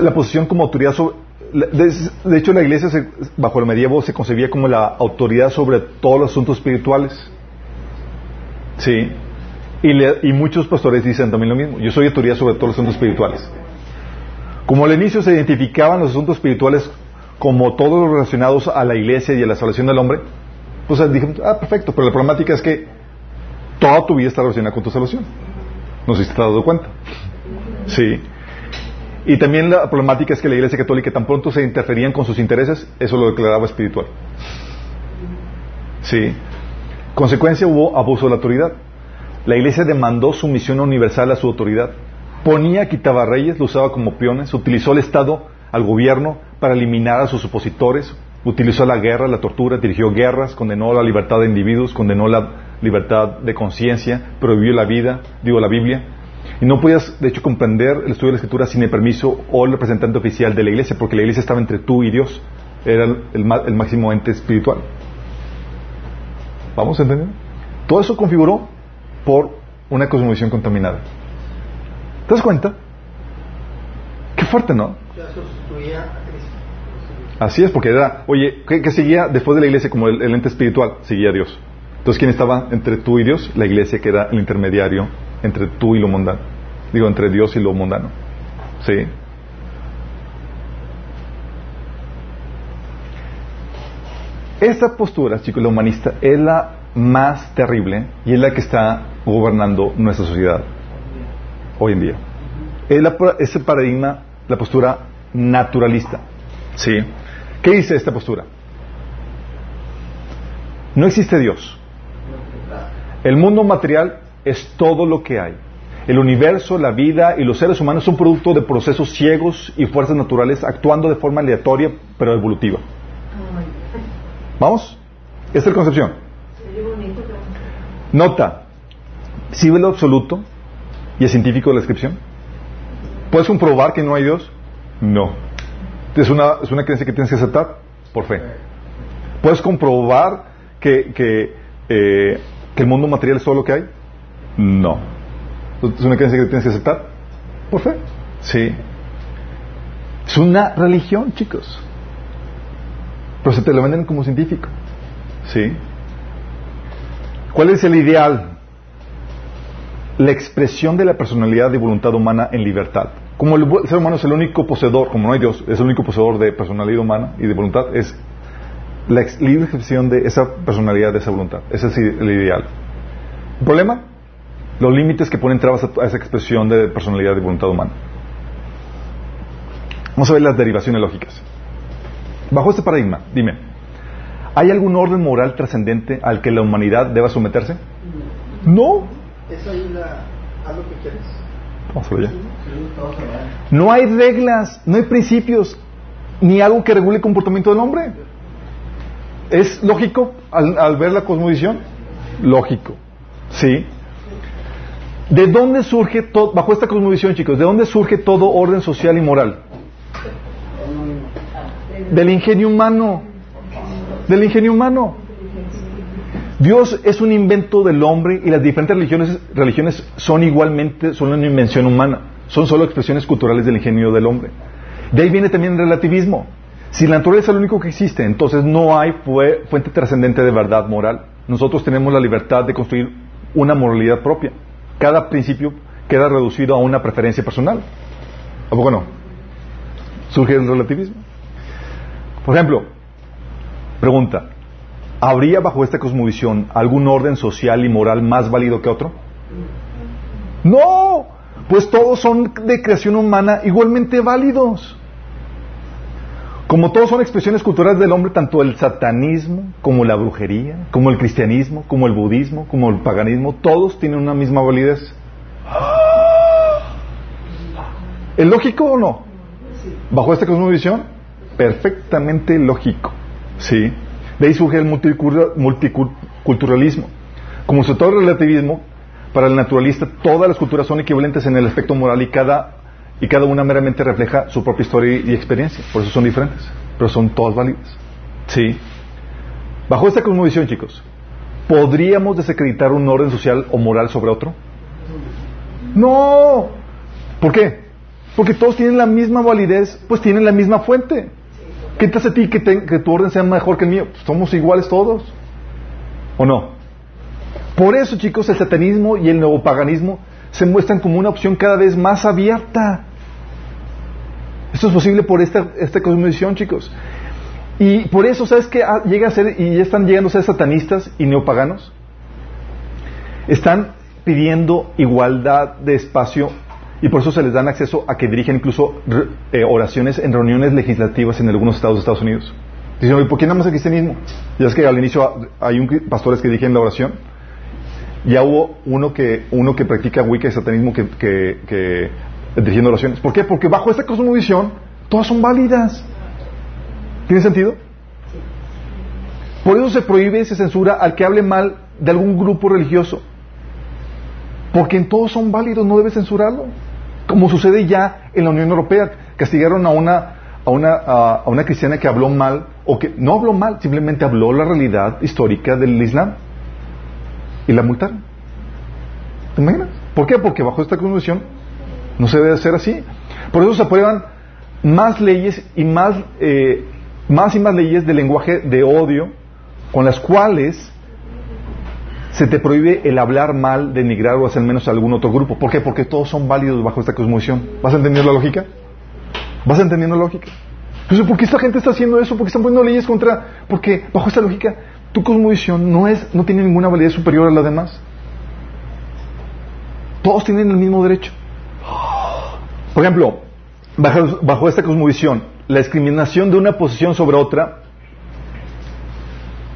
La posición como autoridad sobre, de, hecho, la iglesia se- bajo el medievo se concebía como la autoridad sobre todos los asuntos espirituales. Sí. Y, y muchos pastores dicen también lo mismo. Yo soy autoridad sobre todos los asuntos espirituales. Como al inicio se identificaban los asuntos espirituales como todos los relacionados a la iglesia y a la salvación del hombre, pues dijimos, ah, perfecto, pero la problemática es que toda tu vida está relacionada con tu salvación. No sé si te has dado cuenta. Sí. Y también la problemática es que la iglesia católica tan pronto se interferían con sus intereses, eso lo declaraba espiritual. Sí. Consecuencia hubo abuso de la autoridad. La iglesia demandó sumisión universal a su autoridad. Ponía, quitaba reyes, lo usaba como peones, utilizó el Estado al gobierno para eliminar a sus opositores, utilizó la guerra, la tortura, dirigió guerras, condenó la libertad de individuos, condenó la libertad de conciencia, prohibió la vida, digo la Biblia, y no podías, de hecho, comprender el estudio de la Escritura sin el permiso o el representante oficial de la iglesia, porque la iglesia estaba entre tú y Dios, era el, el máximo ente espiritual. ¿Vamos a entender? Todo eso configuró por una cosmovisión contaminada. ¿Te das cuenta? Qué fuerte, ¿no? Ya sustituía a Cristo. Así es, porque era, oye, ¿qué, seguía después de la iglesia como el, el ente espiritual? Seguía a Dios. Entonces, ¿quién estaba entre tú y Dios? La iglesia, que era el intermediario entre tú y lo mundano. Digo, entre Dios y lo mundano. ¿Sí? Esta postura, chicos, la humanista, es la más terrible y es la que está gobernando nuestra sociedad hoy en día. Es la, ese paradigma, la postura naturalista. ¿Sí? ¿Qué dice esta postura? No existe Dios. El mundo material es todo lo que hay. El universo, la vida y los seres humanos son producto de procesos ciegos y fuerzas naturales actuando de forma aleatoria pero evolutiva. ¿Vamos? Esta es la concepción. Nota, si ve lo absoluto y es científico de la descripción, ¿puedes comprobar que no hay Dios? No. ¿Es una, es una creencia que tienes que aceptar? Por fe. ¿Puedes comprobar que, que, eh, que el mundo material es todo lo que hay? No. ¿Es una creencia que tienes que aceptar? Por fe. Sí. Es una religión, chicos. Pero se te lo venden como científico. ¿Sí? ¿Cuál es el ideal? La expresión de la personalidad y voluntad humana en libertad. Como el ser humano es el único poseedor, como no hay Dios, es el único poseedor de personalidad humana y de voluntad, es la libre expresión de esa personalidad, de esa voluntad. Ese es el ideal. ¿El problema? Los límites que ponen trabas a esa expresión de personalidad y voluntad humana. Vamos a ver las derivaciones lógicas. Bajo este paradigma, dime, ¿hay algún orden moral trascendente al que la humanidad deba someterse? No. ¿Es ahí la, haz lo que quieres? No hay reglas, no hay principios, ni algo que regule el comportamiento del hombre. ¿Es lógico al, al ver la cosmovisión? Lógico. ¿Sí? ¿De dónde surge todo, bajo esta cosmovisión, chicos, de dónde surge todo orden social y moral? Del ingenio humano. Del ingenio humano. Dios es un invento del hombre y las diferentes religiones, religiones son igualmente, son una invención humana. Son solo expresiones culturales del ingenio del hombre. De ahí viene también el relativismo. Si la naturaleza es lo único que existe, entonces no hay fue- fuente trascendente de verdad moral. Nosotros tenemos la libertad de construir una moralidad propia. Cada principio queda reducido a una preferencia personal. ¿A poco no? Surge el relativismo. Por ejemplo, pregunta, ¿habría bajo esta cosmovisión algún orden social y moral más válido que otro? No, pues todos son de creación humana igualmente válidos. Como todos son expresiones culturales del hombre, tanto el satanismo como la brujería, como el cristianismo, como el budismo, como el paganismo, todos tienen una misma validez. ¿Es lógico o no? Bajo esta cosmovisión, perfectamente lógico. ¿Sí? De ahí surge el multicul- multiculturalismo. Como su todo el relativismo, para el naturalista todas las culturas son equivalentes en el aspecto moral y cada, y cada una meramente refleja su propia historia y experiencia. Por eso son diferentes, pero son todas válidas. ¿Sí? Bajo esta cosmovisión, chicos, ¿podríamos desacreditar un orden social o moral sobre otro? No. ¿Por qué? Porque todos tienen la misma validez, pues tienen la misma fuente. ¿Qué a ti que, tu orden sea mejor que el mío? Somos iguales todos. ¿O no? Por eso, chicos, el satanismo y el neopaganismo se muestran como una opción cada vez más abierta. Esto es posible por esta, esta cosmovisión, chicos. Y por eso, ¿sabes qué? Llega a ser, y ya están llegando a ser satanistas y neopaganos. Están pidiendo igualdad de espacio y por eso se les dan acceso a que dirigen incluso eh, oraciones en reuniones legislativas en algunos estados de Estados Unidos. Dicen, ¿y por qué nada más el cristianismo? Ya es que al inicio hay un pastores que dije en la oración, ya hubo uno que, uno que practica Wicca y satanismo que, que, que dirigiendo oraciones. ¿Por qué? Porque bajo esta cosmovisión todas son válidas. ¿Tiene sentido? Por eso se prohíbe y se censura al que hable mal de algún grupo religioso. Porque en todos son válidos, no debe censurarlo. Como sucede ya en la Unión Europea. Castigaron a una, a una, a, una cristiana que habló mal, o que no habló mal, simplemente habló la realidad histórica del Islam. Y la multaron. ¿Te imaginas? ¿Por qué? Porque bajo esta constitución no se debe hacer así. Por eso se aprueban más leyes y más, eh, más y más leyes de lenguaje de odio con las cuales se te prohíbe el hablar mal, denigrar o hacer menos a algún otro grupo. ¿Por qué? Porque todos son válidos bajo esta cosmovisión. ¿Vas a entender la lógica? ¿Vas entendiendo la lógica? Entonces, ¿por qué esta gente está haciendo eso? ¿Por qué están poniendo leyes contra...? Porque bajo esta lógica, tu cosmovisión no, es, no tiene ninguna validez superior a la demás. Todos tienen el mismo derecho. Por ejemplo, bajo, bajo esta cosmovisión, la discriminación de una posición sobre otra,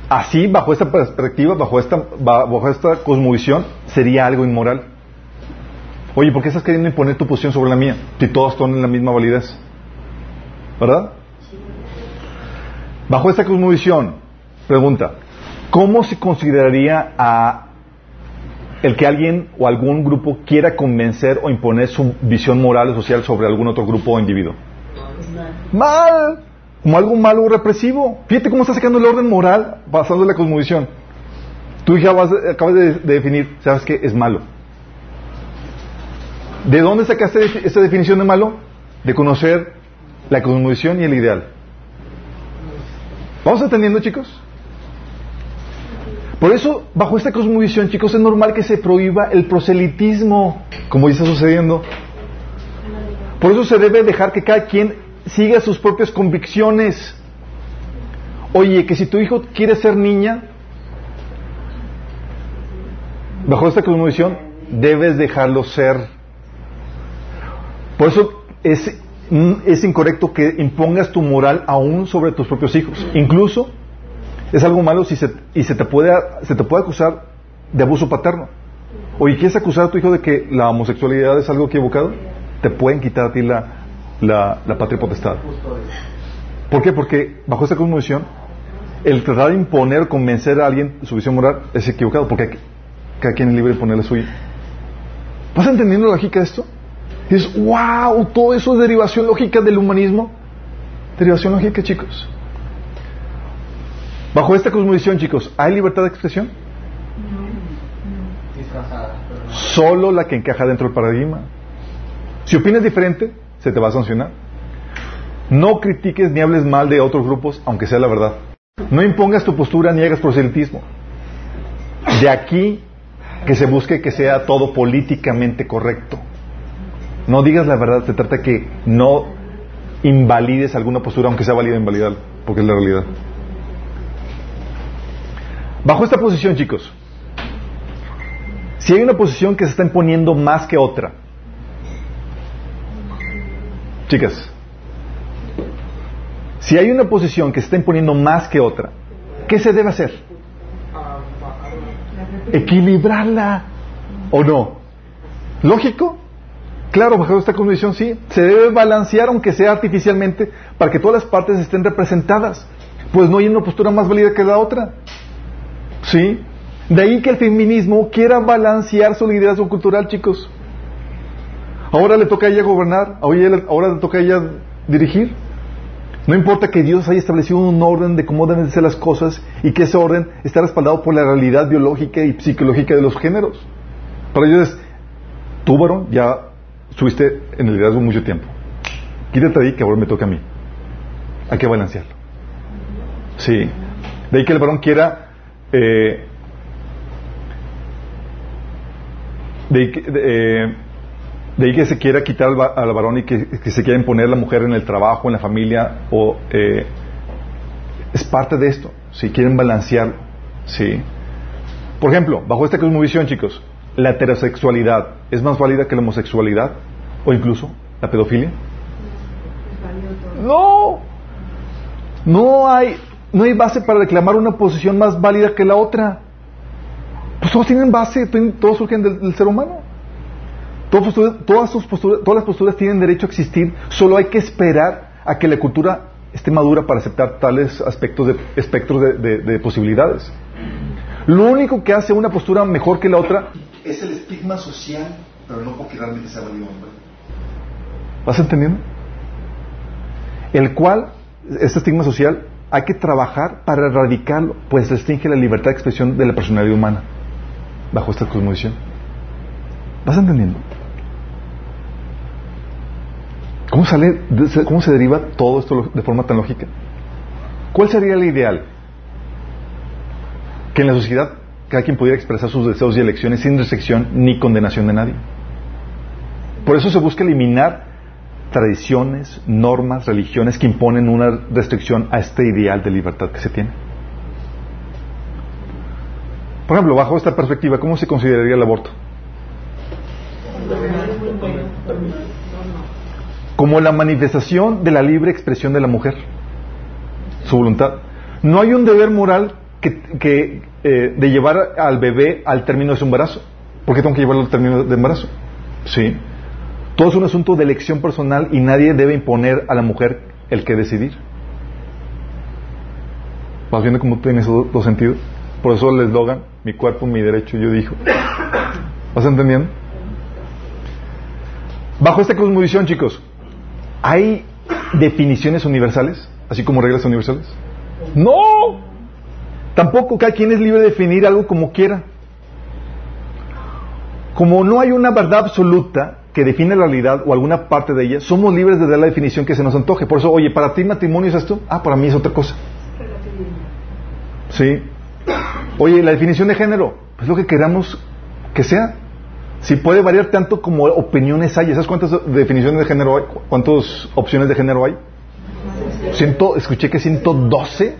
así, bajo esta perspectiva, bajo esta, bajo esta cosmovisión, sería algo inmoral. Oye, ¿por qué estás queriendo imponer tu posición sobre la mía? Si todos tienen la misma validez. ¿Verdad? Bajo esta cosmovisión, pregunta, ¿cómo se consideraría a el que alguien o algún grupo quiera convencer o imponer su visión moral o social sobre algún otro grupo o individuo? Mal, como algo malo o represivo. Fíjate cómo está sacando el orden moral basado en la cosmovisión. Tú ya vas, acabas de, de definir, ¿sabes qué? Es malo. ¿De dónde sacaste esa definición de malo? De conocer la cosmovisión y el ideal. ¿Vamos entendiendo, chicos? Por eso, bajo esta cosmovisión, chicos, es normal que se prohíba el proselitismo, como ya está sucediendo. Por eso se debe dejar que cada quien siga sus propias convicciones. Oye, que si tu hijo quiere ser niña, bajo esta cosmovisión, debes dejarlo ser. Por eso es, es incorrecto que impongas tu moral aún sobre tus propios hijos. Incluso es algo malo si se, y se te, puede, se te puede acusar de abuso paterno. Oye, ¿quieres acusar a tu hijo de que la homosexualidad es algo equivocado? Te pueden quitar a ti la, la, la patria potestad. ¿Por qué? Porque bajo esta cosmovisión, el tratar de imponer o convencer a alguien su visión moral es equivocado, porque cada quien es libre de poner la suya. ¿Vas entendiendo la lógica de esto? Y dices, wow, todo eso es derivación lógica del humanismo. Derivación lógica, chicos. Bajo esta cosmovisión, chicos, ¿hay libertad de expresión? Solo la que encaja dentro del paradigma. Si opinas diferente, se te va a sancionar. No critiques ni hables mal de otros grupos, aunque sea la verdad. No impongas tu postura ni hagas proselitismo. De aquí que se busque que sea todo políticamente correcto. No digas la verdad, se trata de que no invalides alguna postura, aunque sea válida invalidar, porque es la realidad. Bajo esta posición, chicos, si hay una posición que se está imponiendo más que otra, chicas, si hay una posición que se está imponiendo más que otra, ¿qué se debe hacer? Equilibrarla o no. ¿Lógico? Claro, bajo esta condición sí. Se debe balancear, aunque sea artificialmente, para que todas las partes estén representadas. Pues no hay una postura más válida que la otra. ¿Sí? De ahí que el feminismo quiera balancear su liderazgo cultural, chicos. Ahora le toca a ella gobernar, ahora le toca a ella dirigir. No importa que Dios haya establecido un orden de cómo deben ser las cosas y que ese orden está respaldado por la realidad biológica y psicológica de los géneros. Para ellos es, tú varón ya estuviste en el liderazgo mucho tiempo. Quítate ahí que ahora me toca a mí. Hay que balancearlo. Sí. De ahí que el varón quiera eh, de, ahí que, eh, de, ahí que se quiera quitar al, al varón y que, se quiera imponer la mujer en el trabajo, en la familia, o eh, es parte de esto. Si quieren balancearlo, sí. Por ejemplo, bajo esta cosmovisión, chicos, la heterosexualidad es más válida que la homosexualidad o incluso la pedofilia. No, no hay no hay base para reclamar una posición más válida que la otra. Pues todos tienen base, todos surgen del ser humano. Todas, todas, sus posturas, todas las posturas tienen derecho a existir, solo hay que esperar a que la cultura esté madura para aceptar tales aspectos de, espectros de, de- de posibilidades. Lo único que hace una postura mejor que la otra Es el estigma social, pero no porque realmente sea válido hombre. ¿Vas entendiendo? El cual, este estigma social, hay que trabajar para erradicarlo, pues restringe la libertad de expresión de la personalidad humana, bajo esta cosmovisión. ¿Vas entendiendo? ¿Cómo, sale, c¿Cómo se deriva todo esto de forma tan lógica? ¿Cuál sería el ideal? Que en la sociedad cada quien pudiera expresar sus deseos y elecciones sin restricción ni condenación de nadie. Por eso se busca eliminar tradiciones, normas, religiones que imponen una restricción a este ideal de libertad que se tiene. Por ejemplo, bajo esta perspectiva, ¿cómo se consideraría el aborto? Como la manifestación de la libre expresión de la mujer, su voluntad. No hay un deber moral que, eh, de llevar al bebé al término de su embarazo. ¿Por qué tengo que llevarlo al término de embarazo? Sí. Todo es un asunto de elección personal y nadie debe imponer a la mujer el que decidir. ¿Vas viendo cómo tiene esos dos sentidos? Por eso el eslogan, mi cuerpo, mi derecho, yo dijo. ¿Vas entendiendo? Bajo esta cosmovisión, chicos, ¿hay definiciones universales? Así como reglas universales. No. Tampoco cada quien es libre de definir algo como quiera. Como no hay una verdad absoluta que define la realidad o alguna parte de ella, somos libres de dar la definición que se nos antoje. Por eso, oye, para ti matrimonio es esto, ah, para mí es otra cosa. Sí. Oye, la definición de género, pues lo que queramos que sea. Si puede variar tanto como opiniones hay. ¿Sabes cuántas definiciones de género hay? ¿Cuántas opciones de género hay? Ciento, escuché que 112.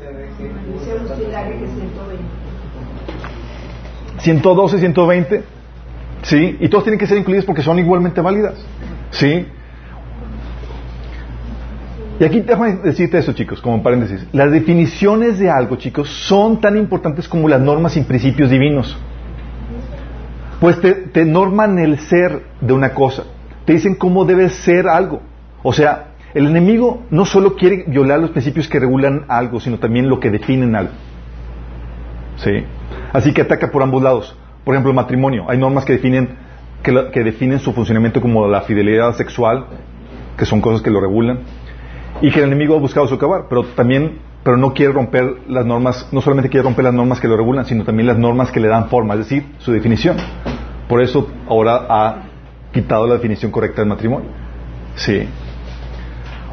112, 120. ¿Sí? Y todos tienen que ser incluidos porque son igualmente válidas. ¿Sí? Y aquí déjame decirte eso, chicos, como paréntesis. Las definiciones de algo, chicos, son tan importantes como las normas y principios divinos. Pues te, norman el ser de una cosa. Te dicen cómo debe ser algo. O sea, el enemigo no solo quiere violar los principios que regulan algo, sino también lo que definen algo. ¿Sí? Así que ataca por ambos lados. Por ejemplo, el matrimonio. Hay normas que definen, que, que definen su funcionamiento como la fidelidad sexual, que son cosas que lo regulan, y que el enemigo ha buscado socavar, pero también, pero no quiere romper las normas, no solamente quiere romper las normas que lo regulan, sino también las normas que le dan forma, es decir, su definición. Por eso ahora ha quitado la definición correcta del matrimonio. Sí.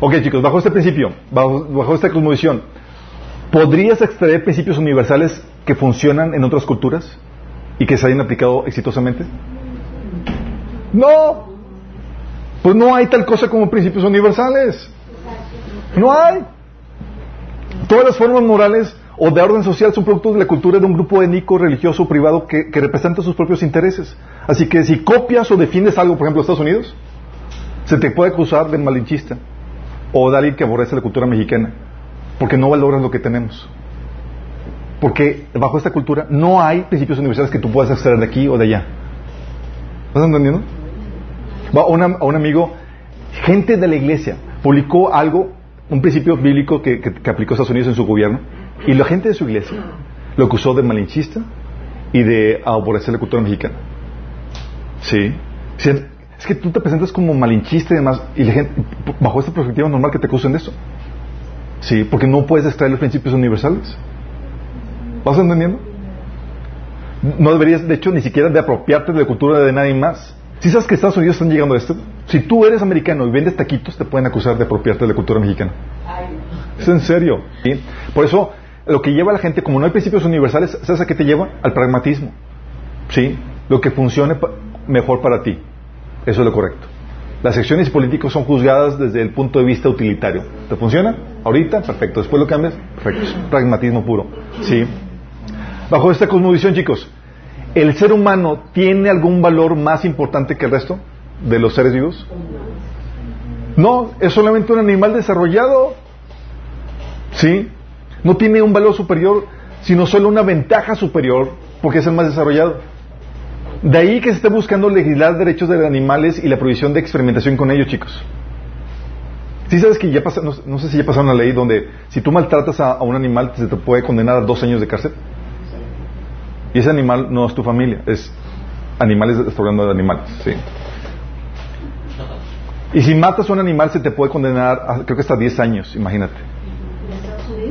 Ok, chicos, bajo este principio, bajo, esta cosmovisión, ¿podrías extraer principios universales que funcionan en otras culturas y que se hayan aplicado exitosamente? No. Pues no hay tal cosa como principios universales. No hay. Todas las formas morales o de orden social son productos de la cultura de un grupo étnico, religioso privado que, representa sus propios intereses. Así que si copias o defiendes algo, por ejemplo, Estados Unidos, se te puede acusar de malinchista o de que aborrece la cultura mexicana, porque no valoras lo que tenemos. Porque bajo esta cultura no hay principios universales que tú puedas extraer de aquí o de allá. ¿Estás entendiendo? A un amigo, gente de la iglesia, publicó algo, un principio bíblico que, que- que aplicó Estados Unidos en su gobierno, y la gente de su iglesia lo acusó de malinchista y de aborrecer la cultura mexicana. Sí. Sí, Es que tú te presentas como malinchista y demás, y la gente, bajo esta perspectiva normal que te acusen de eso. Sí, porque no puedes extraer los principios universales. ¿Vas entendiendo? No deberías, de hecho, ni siquiera de apropiarte de la cultura de nadie más. Si sabes que Estados Unidos están llegando a esto, si tú eres americano y vendes taquitos, te pueden acusar de apropiarte de la cultura mexicana. Es en serio. ¿sí? Por eso, lo que lleva a la gente, como no hay principios universales, ¿sabes a qué te lleva? Al pragmatismo. ¿Sí? Lo que funcione pa- mejor para ti. Eso es lo correcto. Las acciones políticas son juzgadas desde el punto de vista utilitario. ¿Te funciona? Ahorita, perfecto. Después lo cambias, perfecto. Es pragmatismo puro. ¿Sí? Bajo esta cosmovisión, chicos, ¿el ser humano tiene algún valor más importante que el resto de los seres vivos? No, es solamente un animal desarrollado. ¿Sí? No tiene un valor superior, sino solo una ventaja superior, porque es el más desarrollado. De ahí que se esté buscando legislar derechos de los animales y la prohibición de experimentación con ellos, chicos. Sí sabes que ya pasa, no, no sé si ya pasó una ley donde si tú maltratas a, a un animal se te puede condenar a dos años de cárcel. Y ese animal no es tu familia, es animales, estoy hablando de animales, sí. Y si matas a un animal se te puede condenar a, creo que hasta 10 años, imagínate.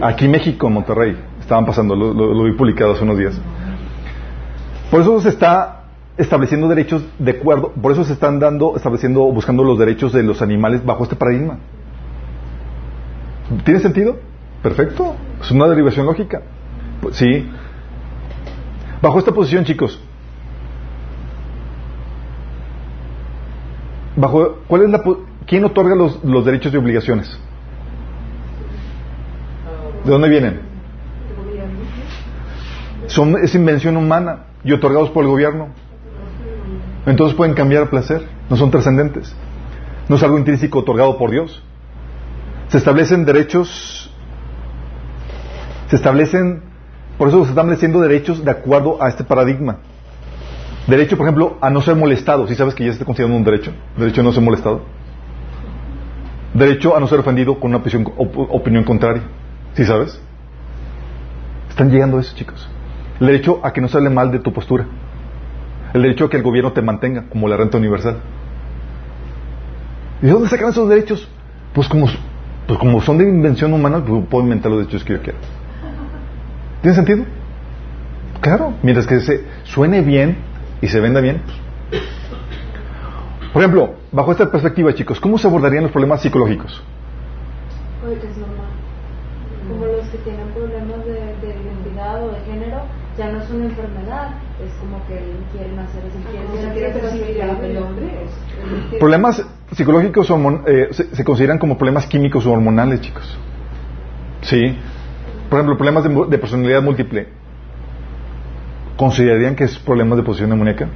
Aquí en México, en Monterrey, estaban pasando, lo, lo- lo vi publicado hace unos días. Por eso se está estableciendo derechos de acuerdo, por eso se están dando, estableciendo, buscando los derechos de los animales bajo este paradigma. ¿Tiene sentido? Perfecto. Es una derivación lógica. Pues, sí. Bajo esta posición, chicos, bajo ¿cuál es la quién otorga los, los derechos y obligaciones? ¿De dónde vienen? Son, es invención humana y otorgados por el gobierno. Entonces pueden cambiar a placer, no son trascendentes. No es algo intrínseco otorgado por Dios. Se establecen derechos, se establecen, por eso se están estableciendo derechos de acuerdo a este paradigma. Derecho, por ejemplo, a no ser molestado. ¿Sí sabes que ya se está considerando un derecho? Derecho a no ser molestado. Derecho a no ser ofendido con una opinión, op- opinión contraria. ¿Sí sabes? Están llegando a eso, chicos. El derecho a que no se hable mal de tu postura. El derecho a que el gobierno te mantenga, como la renta universal. ¿Y de dónde sacan esos derechos? Pues como, pues como son de invención humana, pues puedo inventar los derechos que yo quiera. ¿Tiene sentido? Claro, mientras que se suene bien y se venda bien. Por ejemplo, bajo esta perspectiva, chicos, ¿cómo se abordarían los problemas psicológicos? Normal. Como los que tienen problemas de, de identidad o de género, ya no es una enfermedad, es como que quieren hacer eso, quieren el hombre. Problemas psicológicos eh, se, se consideran como problemas químicos o hormonales, chicos. Sí. Por ejemplo, problemas de personalidad múltiple. ¿Considerarían que es problemas de posición demoníaca?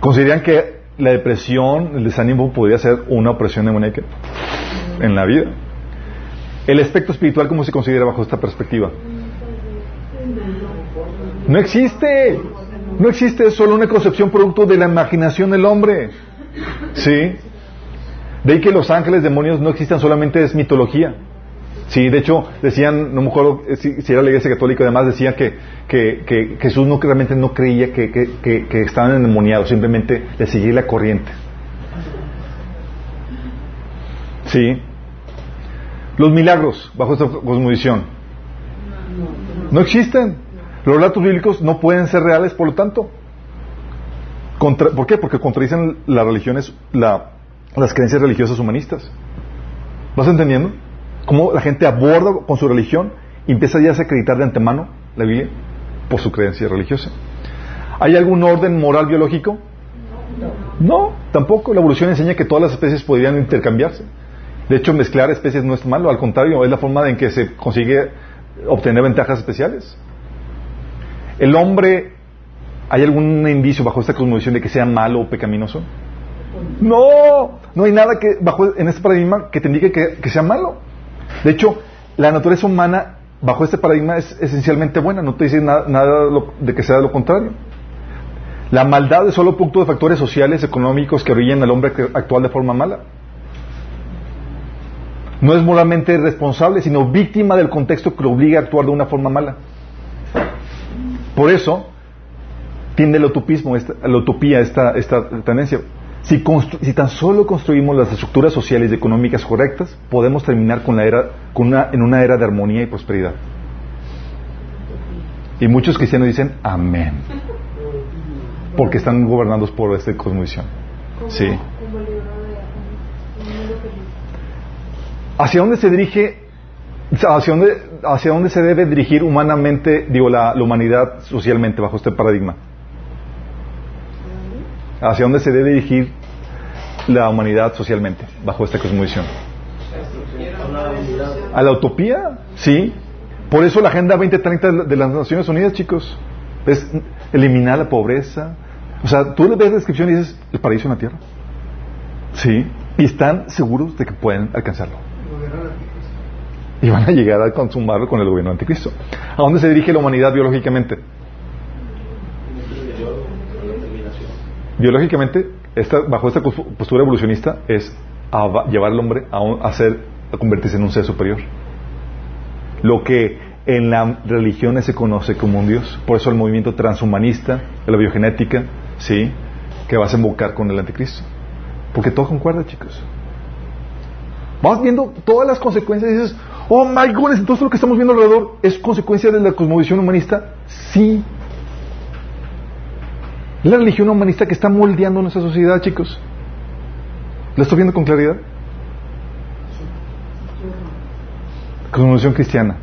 ¿Consideran que la depresión, el desánimo podría ser una opresión demoníaca en la vida? ¿El aspecto espiritual cómo se considera bajo esta perspectiva? No existe. No existe, es solo una concepción producto de la imaginación del hombre. ¿Sí? De ahí que los ángeles, demonios no existan solamente es mitología. Sí, de hecho, decían, no me acuerdo eh, si, era la iglesia católica, además decía que, Jesús no, realmente no creía que- que estaban endemoniados, simplemente le seguía la corriente. Sí. Los milagros, bajo esta cosmovisión, no existen. Los relatos bíblicos no pueden ser reales, por lo tanto. Contra- ¿Por qué? Porque contradicen las religiones, la- las creencias religiosas humanistas. ¿Vas entendiendo? Cómo la gente aborda con su religión y empieza ya a desacreditar de antemano la Biblia por su creencia religiosa. ¿Hay algún orden moral biológico? No, tampoco. La evolución enseña que todas las especies podrían intercambiarse. De hecho, mezclar especies no es malo, al contrario, es la forma en que se consigue obtener ventajas especiales. ¿El hombre, hay algún indicio bajo esta cosmovisión de que sea malo o pecaminoso? No, no hay nada que bajo en este paradigma que te indique que, que sea malo. De hecho, la naturaleza humana bajo este paradigma es esencialmente buena, no te dice nada, nada de que sea lo contrario. La maldad es solo producto de factores sociales, económicos que orillan al hombre actual de forma mala. No es moralmente responsable, sino víctima del contexto que lo obliga a actuar de una forma mala. Por eso tiende el utopismo, esta, la utopía, esta tendencia. Si, si tan solo construimos las estructuras sociales y económicas correctas, podemos terminar con la era, con una, en una era de armonía y prosperidad. Y muchos cristianos dicen amén, porque están gobernados por esta cosmovisión. Sí. ¿Hacia dónde se dirige, hacia dónde, hacia dónde se debe dirigir humanamente, digo, la, la humanidad socialmente bajo este paradigma? ¿Hacia dónde se debe dirigir la humanidad socialmente bajo esta cosmovisión? ¿A la utopía? Sí. Por eso la Agenda 2030 de las Naciones Unidas, chicos, es eliminar la pobreza. O sea, tú le ves la descripción y dices, el paraíso en la tierra. Sí. Y están seguros de que pueden alcanzarlo. Y van a llegar a consumarlo con el gobierno anticristo. ¿A dónde se dirige la humanidad biológicamente? Biológicamente, bajo esta postura evolucionista, es llevar al hombre a, a ser, a convertirse en un ser superior. Lo que en las religiones se conoce como un Dios. Por eso el movimiento transhumanista, la biogenética, ¿sí? que vas a invocar con el anticristo. Porque todo concuerda, chicos. Vas viendo todas las consecuencias y dices, oh my goodness, entonces lo que estamos viendo alrededor es consecuencia de la cosmovisión humanista. Sí. Es la religión humanista que está moldeando nuestra sociedad, chicos. ¿Lo estoy viendo con claridad? Cosmovisión cristiana.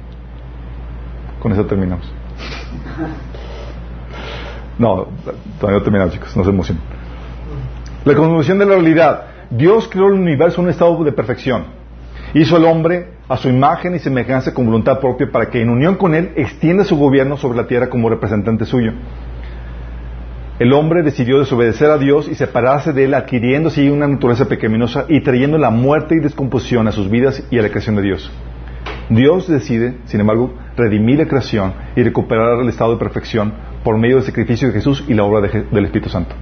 Con eso terminamos. No, todavía no terminamos, chicos, no se emocionen. La cosmovisión de la realidad. Dios creó el universo en un estado de perfección. Hizo al hombre a su imagen y semejanza con voluntad propia para que en unión con él extienda su gobierno sobre la tierra como representante suyo. El hombre decidió desobedecer a Dios y separarse de él, adquiriendo así una naturaleza pecaminosa y trayendo la muerte y descomposición a sus vidas y a la creación de Dios. Dios decide, sin embargo, redimir la creación y recuperar el estado de perfección por medio del sacrificio de Jesús y la obra de del Espíritu Santo.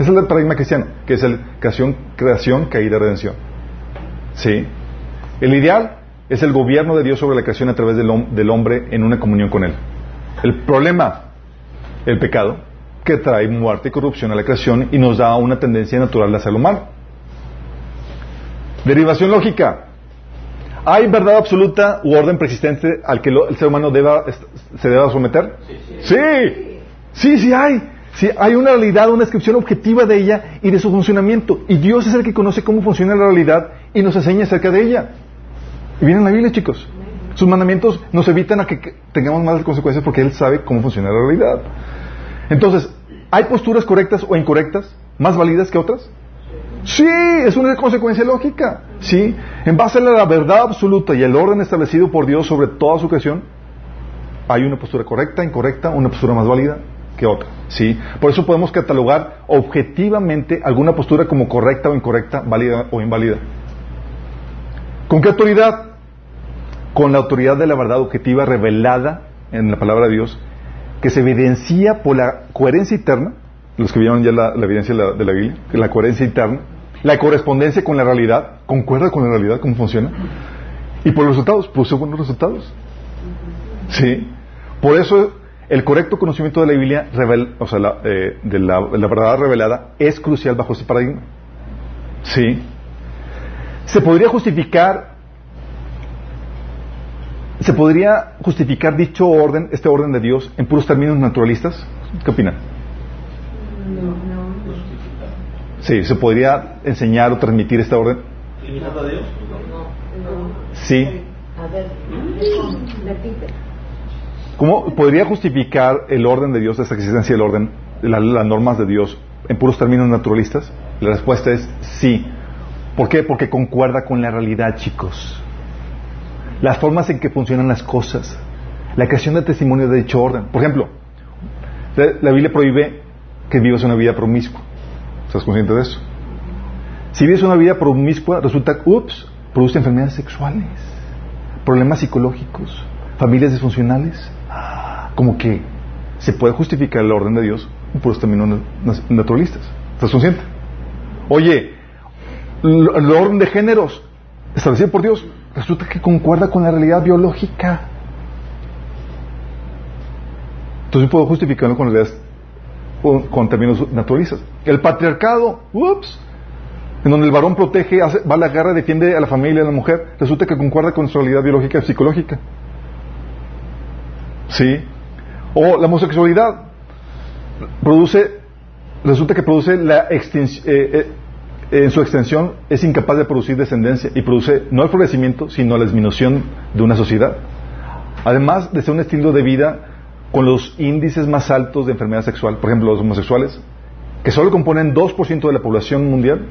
Ese es el paradigma cristiano, que es el creación, creación, caída, redención. ¿Sí? El ideal es el gobierno de Dios sobre la creación a través del, del hombre en una comunión con Él. El problema, el pecado, que trae muerte y corrupción a la creación y nos da una tendencia natural de hacerlo mal. Derivación lógica. ¿Hay verdad absoluta u orden persistente al que lo- el ser humano deba, se deba someter? Sí. Sí, sí hay. Sí, hay una realidad, una descripción objetiva de ella y de su funcionamiento. Y Dios es el que conoce cómo funciona la realidad y nos enseña acerca de ella. Y viene en la Biblia, chicos. Sus mandamientos nos evitan a que que tengamos malas consecuencias porque Él sabe cómo funciona la realidad. Entonces, ¿hay posturas correctas o incorrectas más válidas que otras? Sí, es una consecuencia lógica. Sí, en base a la verdad absoluta y el orden establecido por Dios sobre toda su creación, hay una postura correcta, incorrecta, una postura más válida que otra. Sí, por eso podemos catalogar objetivamente alguna postura como correcta o incorrecta, válida o inválida. ¿Con qué autoridad? Con la autoridad de la verdad objetiva revelada en la palabra de Dios, que se evidencia por la coherencia interna, los que vieron ya la, evidencia de la, de la Biblia, la coherencia interna, la correspondencia con la realidad, concuerda con la realidad, cómo funciona, y por los resultados, produce buenos resultados. Sí. Por eso el correcto conocimiento de la Biblia, revel- o sea, la, eh, de la, la verdad revelada, es crucial bajo este paradigma. Sí. Se podría justificar, se podría justificar dicho orden, este orden de Dios, en puros términos naturalistas. ¿Qué opinan? Sí, se podría enseñar o transmitir esta orden. ¿Limitando a Dios? Sí. A ver, repite. ¿Cómo podría justificar el orden de Dios, esta existencia del orden, la- las normas de Dios, en puros términos naturalistas? La respuesta es sí. ¿Por qué? Porque concuerda con la realidad, chicos. Las formas en que funcionan las cosas. La creación de testimonio de dicho orden. Por ejemplo, la, Biblia prohíbe que vivas una vida promiscua. ¿Estás consciente de eso? Si vives una vida promiscua, resulta, ups, produce enfermedades sexuales, problemas psicológicos, familias disfuncionales. Ah, Como que se puede justificar el orden de Dios por los términos na- na- naturalistas. ¿Estás consciente? Oye, el orden de géneros establecido por Dios resulta que concuerda con la realidad biológica. Entonces puedo justificarlo con realidades con, términos naturalistas. El patriarcado, ups, en donde el varón protege, hace- va a la guerra, defiende a la familia, a la mujer, resulta que concuerda con su realidad biológica y psicológica. ¿Sí? O la homosexualidad produce, resulta que produce la extens- eh, eh, en su extensión es incapaz de producir descendencia y produce no el florecimiento, sino la disminución de una sociedad. Además de ser un estilo de vida con los índices más altos de enfermedad sexual, por ejemplo, los homosexuales, que solo componen 2% de la población mundial,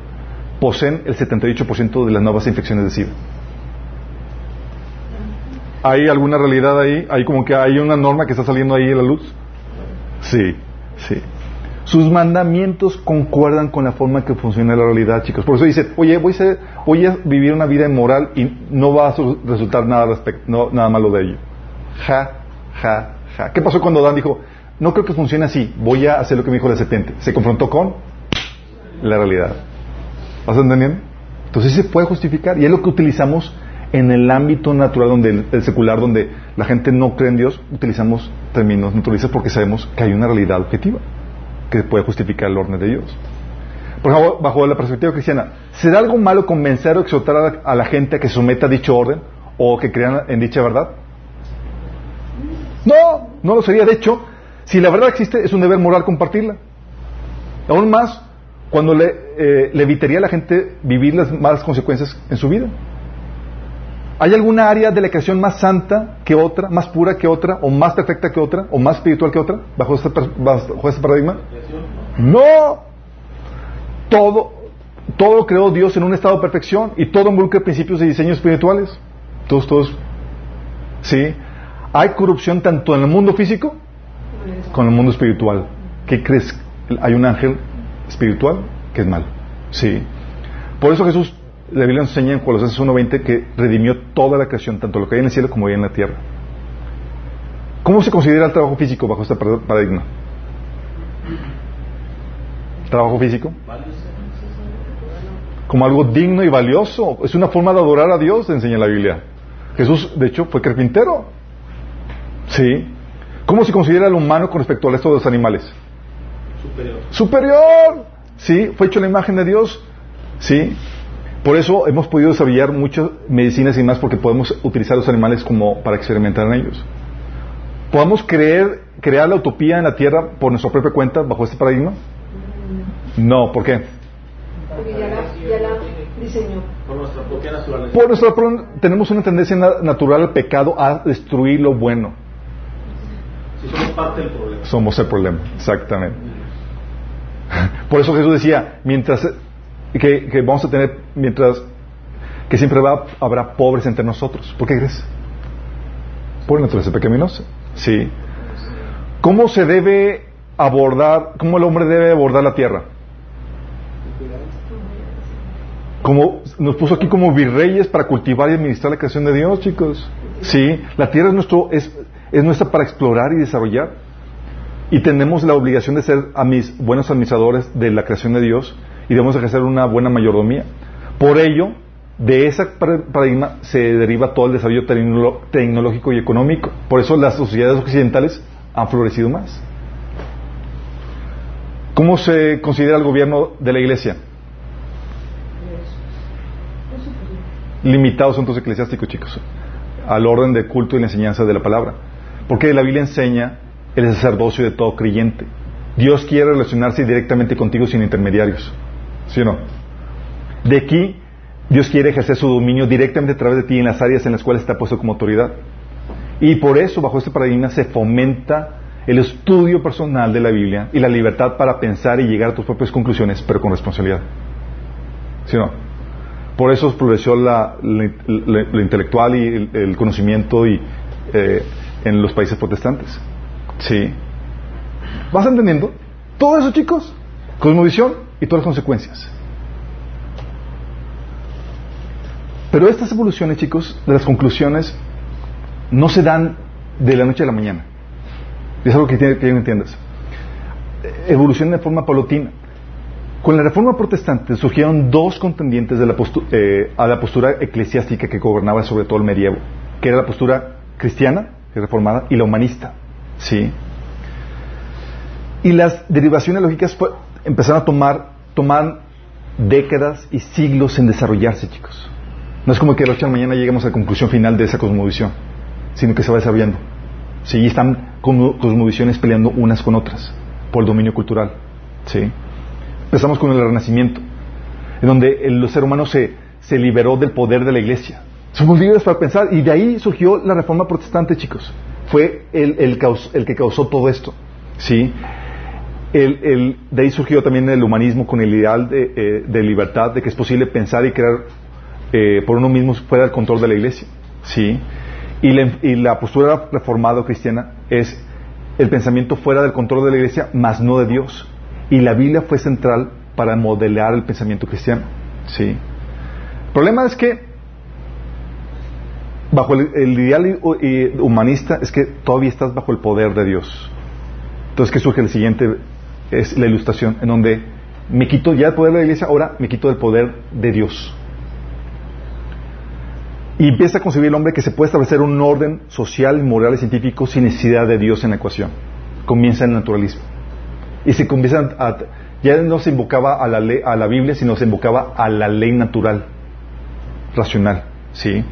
poseen el 78% de las nuevas infecciones de SIDA. ¿Hay alguna realidad ahí? ¿Hay como que hay una norma que está saliendo ahí a la luz? Sí, sí. Sus mandamientos concuerdan con la forma que funciona la realidad, chicos. Por eso dice, oye, voy a, ser- voy a vivir una vida inmoral y no va a su- resultar nada, respect- no- nada malo de ello. Ja, ja, ja. ¿Qué pasó cuando Dan dijo, no creo que funcione así, voy a hacer lo que me dijo la serpiente? Se confrontó con la realidad. ¿Vas entendiendo? Entonces se puede justificar y es lo que utilizamos en el ámbito natural, donde el, el secular, donde la gente no cree en Dios, utilizamos términos naturalistas porque sabemos que hay una realidad objetiva que puede justificar el orden de Dios. Por ejemplo, bajo la perspectiva cristiana, ¿será algo malo convencer o exhortar a la, gente a que someta a dicho orden o que crean en dicha verdad? No, no lo sería. De hecho, si la verdad existe, es un deber moral compartirla. Aún más, cuando le, eh, le evitaría a la gente vivir las malas consecuencias en su vida. ¿Hay alguna área de la creación más santa que otra, más pura que otra, o más perfecta que otra, o más espiritual que otra, bajo este, paradigma? No. Todo, todo creó Dios en un estado de perfección y todo involucra principios de diseño espirituales. Todos, todos. Sí. Hay corrupción tanto en el mundo físico como en el mundo espiritual. ¿Qué crees? Hay un ángel espiritual que es malo. Sí. Por eso Jesús, la Biblia nos enseña en Colosenses 1.20 que redimió toda la creación, tanto lo que hay en el cielo como lo que hay en la tierra. ¿Cómo se considera el trabajo físico bajo este parad- paradigma? ¿Trabajo físico? Como algo digno y valioso. Es una forma de adorar a Dios, enseña la Biblia. Jesús, de hecho, fue carpintero. Sí. ¿Cómo se considera el humano con respecto al resto de los animales? Superior. superior. Sí, fue hecho la imagen de Dios. Sí. Por eso hemos podido desarrollar muchas medicinas y más porque podemos utilizar los animales como para experimentar en ellos. ¿Podemos creer, crear la utopía en la tierra por nuestra propia cuenta bajo este paradigma? No, ¿por qué? Porque ya la, ya la diseñó. Por nuestra propia naturaleza. Por nuestra tenemos una tendencia na- natural al pecado a destruir lo bueno. Si somos parte del problema. Somos el problema, exactamente. Por eso Jesús decía, mientras que, que vamos a tener, mientras que siempre va, habrá pobres entre nosotros. ¿Por qué crees? Por naturaleza pecaminosa. Sí. ¿Cómo se debe abordar, cómo el hombre debe abordar la tierra? Como nos puso aquí como virreyes para cultivar y administrar la creación de Dios, chicos. Sí, la tierra es nuestro es, es nuestra para explorar y desarrollar. Y tenemos la obligación de ser amis- buenos administradores de la creación de Dios y debemos ejercer una buena mayordomía. Por ello, de ese par- paradigma se deriva todo el desarrollo tecnológico y económico. Por eso las sociedades occidentales han florecido más. ¿Cómo se considera el gobierno de la iglesia? Limitados son tus eclesiásticos, chicos, al orden de culto y la enseñanza de la palabra. Porque la Biblia enseña el sacerdocio de todo creyente. Dios quiere relacionarse directamente contigo sin intermediarios. ¿Sí o no? De aquí, Dios quiere ejercer su dominio directamente a través de ti en las áreas en las cuales está puesto como autoridad. Y por eso, bajo este paradigma, se fomenta el estudio personal de la Biblia y la libertad para pensar y llegar a tus propias conclusiones, pero con responsabilidad. ¿Sí o no? Por eso floreció la, la- intelectual y el, el conocimiento y, eh, en los países protestantes. ¿Sí? ¿Vas entendiendo? Todo eso, chicos. Cosmovisión y todas las consecuencias. Pero estas evoluciones, chicos, de las conclusiones, no se dan de la noche a la mañana. Es algo que tiene que entiendas. Evolucionan de forma paulatina. Con la reforma protestante surgieron dos contendientes de la eh, a la postura eclesiástica que gobernaba sobre todo el medievo, que era la postura cristiana, reformada, y la humanista. ¿sí? Y las derivaciones lógicas empezaron a tomar, tomar décadas y siglos en desarrollarse, chicos. No es como que de la noche a la mañana lleguemos a la conclusión final de esa cosmovisión, sino que se va desarrollando. Sí, están cosmovisiones peleando unas con otras por el dominio cultural. ¿sí? Empezamos con el Renacimiento, en donde el ser humano se, se liberó del poder de la iglesia. Somos libres para pensar, y de ahí surgió la reforma protestante, chicos. Fue el, el, el que causó todo esto. ¿sí? El- de ahí surgió también el humanismo con el ideal de, eh, de libertad, de que es posible pensar y crear eh, por uno mismo fuera del control de la iglesia. ¿sí? Y, la, postura reformada cristiana es el pensamiento fuera del control de la iglesia, más no de Dios. Y la Biblia fue central para modelar el pensamiento cristiano. ¿sí? El problema es que, bajo el, el ideal humanista, es que todavía estás bajo el poder de Dios. Entonces, ¿qué surge el siguiente? Es la ilustración, en donde me quito ya el poder de la iglesia, ahora me quito el poder de Dios. Y empieza a concebir el hombre que se puede establecer un orden social, moral y científico sin necesidad de Dios en la ecuación. Comienza el naturalismo. Y se comienza a, ya no se invocaba a la, ley, a la Biblia, sino se invocaba a la ley natural, racional. ¿sí?